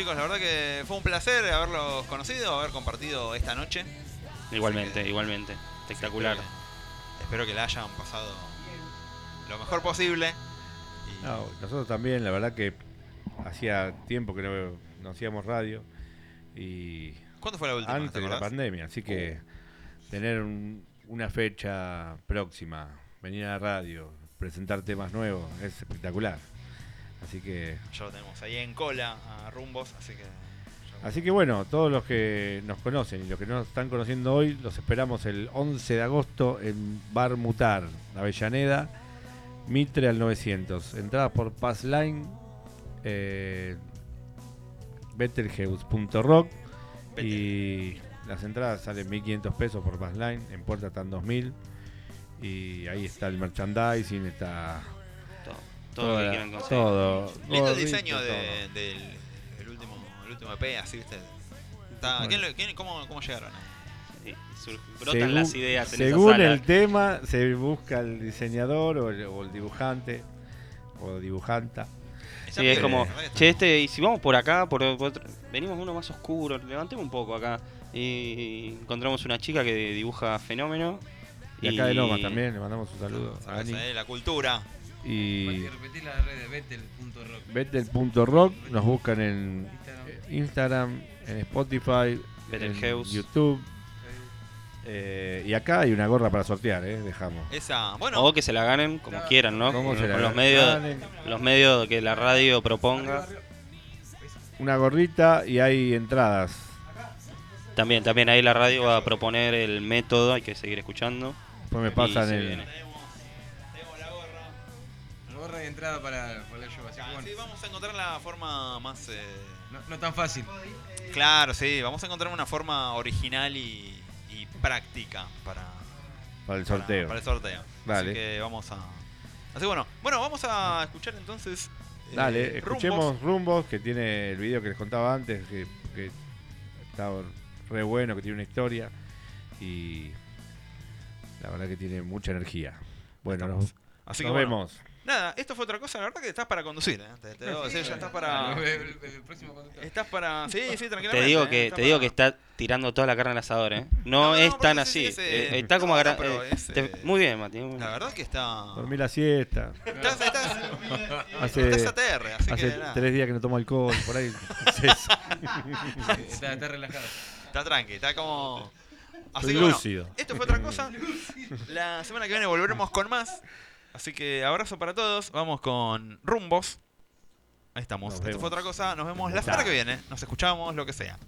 [SPEAKER 6] chicos, la verdad que fue un placer haberlos conocido, haber compartido esta noche.
[SPEAKER 15] Igualmente, igualmente. Espectacular.
[SPEAKER 6] Espero que, espero que la hayan pasado lo mejor posible.
[SPEAKER 14] No, nosotros también, la verdad que hacía tiempo que no, no hacíamos radio. Y
[SPEAKER 6] ¿Cuándo fue la última?
[SPEAKER 14] Antes
[SPEAKER 6] ¿Te
[SPEAKER 14] de la pandemia, así que tener un- una fecha próxima, venir a la radio, presentar temas nuevos, es espectacular. Así que
[SPEAKER 6] Ya lo tenemos ahí en cola a rumbos, así que.
[SPEAKER 14] Así que bueno, todos los que nos conocen y los que no nos están conociendo hoy, los esperamos el 11 de agosto en Bar Mutar, Avellaneda, Mitre al 900. Entradas por Passline, eh, y las entradas salen 1500 pesos por Passline, en puerta están 2000 y ahí está el merchandising, está
[SPEAKER 15] todo lo que
[SPEAKER 14] toda-
[SPEAKER 15] quieran conseguir.
[SPEAKER 14] todo.
[SPEAKER 6] Lindo diseño
[SPEAKER 14] todo.
[SPEAKER 6] de- del el último, el último EP, así, ¿viste? Está-
[SPEAKER 14] Bueno.
[SPEAKER 6] ¿quién lo- quién- cómo, ¿Cómo llegaron?
[SPEAKER 15] Sí, sur- brotan las ideas en
[SPEAKER 14] según
[SPEAKER 15] esa sala.
[SPEAKER 14] el tema, se busca el diseñador o el, o el dibujante o dibujanta.
[SPEAKER 15] Sí, es
[SPEAKER 14] Eh,
[SPEAKER 15] como, che, este, y si vamos por acá, por, por otro- venimos uno más oscuro, levantemos un poco acá. Y encontramos una chica que dibuja fenómeno.
[SPEAKER 14] Y acá de Lomas también, le mandamos un saludo a
[SPEAKER 6] eh, la cultura.
[SPEAKER 14] Y
[SPEAKER 7] Repetir la red de Betel.rock.
[SPEAKER 14] Betel.rock, nos buscan en Instagram, en Spotify, en. YouTube. Eh, y acá hay una gorra para sortear, eh, dejamos.
[SPEAKER 6] Esa, bueno.
[SPEAKER 15] O que se la ganen como quieran, ¿no?
[SPEAKER 14] ¿Cómo
[SPEAKER 15] Con,
[SPEAKER 14] se la
[SPEAKER 15] con los medios, los medios que la radio proponga.
[SPEAKER 14] Una gorrita y hay entradas.
[SPEAKER 15] También, también ahí la radio va a proponer el método, hay que seguir escuchando.
[SPEAKER 14] Después me pasan el-
[SPEAKER 15] viene.
[SPEAKER 7] De entrada para, para el show. Así bueno.
[SPEAKER 6] Sí, vamos a encontrar la forma más. eh,
[SPEAKER 7] No, no tan fácil.
[SPEAKER 6] Claro, sí, vamos a encontrar una forma original y, y práctica para,
[SPEAKER 14] Para el sorteo.
[SPEAKER 6] para el sorteo.
[SPEAKER 14] Dale.
[SPEAKER 6] Así que vamos a. Así bueno, bueno, vamos a escuchar entonces. eh,
[SPEAKER 14] Dale, escuchemos Rumbos, que tiene el video que les contaba antes, que, que está re bueno, que tiene una historia. Y la verdad que tiene mucha energía. Bueno, nos,
[SPEAKER 6] Así que
[SPEAKER 14] nos
[SPEAKER 6] bueno. Nada, esto fue otra cosa, la verdad que estás para conducir, ¿eh? Te, te debo decir, ya estás para.
[SPEAKER 7] El- el- el próximo conductor.
[SPEAKER 6] Estás para. Sí, sí, tranquilamente.
[SPEAKER 15] Te digo
[SPEAKER 6] ¿eh?
[SPEAKER 15] que
[SPEAKER 6] Estás
[SPEAKER 15] te digo
[SPEAKER 6] para-
[SPEAKER 15] que está tirando toda la carne al asador, ¿eh? No,
[SPEAKER 6] No, no,
[SPEAKER 15] es
[SPEAKER 6] por
[SPEAKER 15] tan así.
[SPEAKER 6] sí, ese-
[SPEAKER 15] eh, está como
[SPEAKER 6] no,
[SPEAKER 15] agra-
[SPEAKER 6] no,
[SPEAKER 15] eh,
[SPEAKER 6] es,
[SPEAKER 15] te-
[SPEAKER 6] eh,
[SPEAKER 15] muy bien, Mati. muy bien.
[SPEAKER 6] La verdad es que está.
[SPEAKER 14] Dormí la siesta.
[SPEAKER 6] Estás, estás,
[SPEAKER 14] Hace,
[SPEAKER 6] estás ATR, así
[SPEAKER 14] hace
[SPEAKER 6] que nada.
[SPEAKER 14] tres días que no tomo alcohol, por ahí. es.
[SPEAKER 7] Está, está relajado.
[SPEAKER 6] Está tranqui, está como. Así
[SPEAKER 14] Estoy
[SPEAKER 6] que bueno,
[SPEAKER 14] lúcido.
[SPEAKER 6] esto fue otra cosa. La semana que viene volveremos con más. Así que abrazo para todos. Vamos con rumbos. Ahí estamos.
[SPEAKER 14] Nos
[SPEAKER 6] Esto
[SPEAKER 14] vemos.
[SPEAKER 6] fue otra cosa. Nos vemos la semana que viene. Nos escuchamos, lo que sea.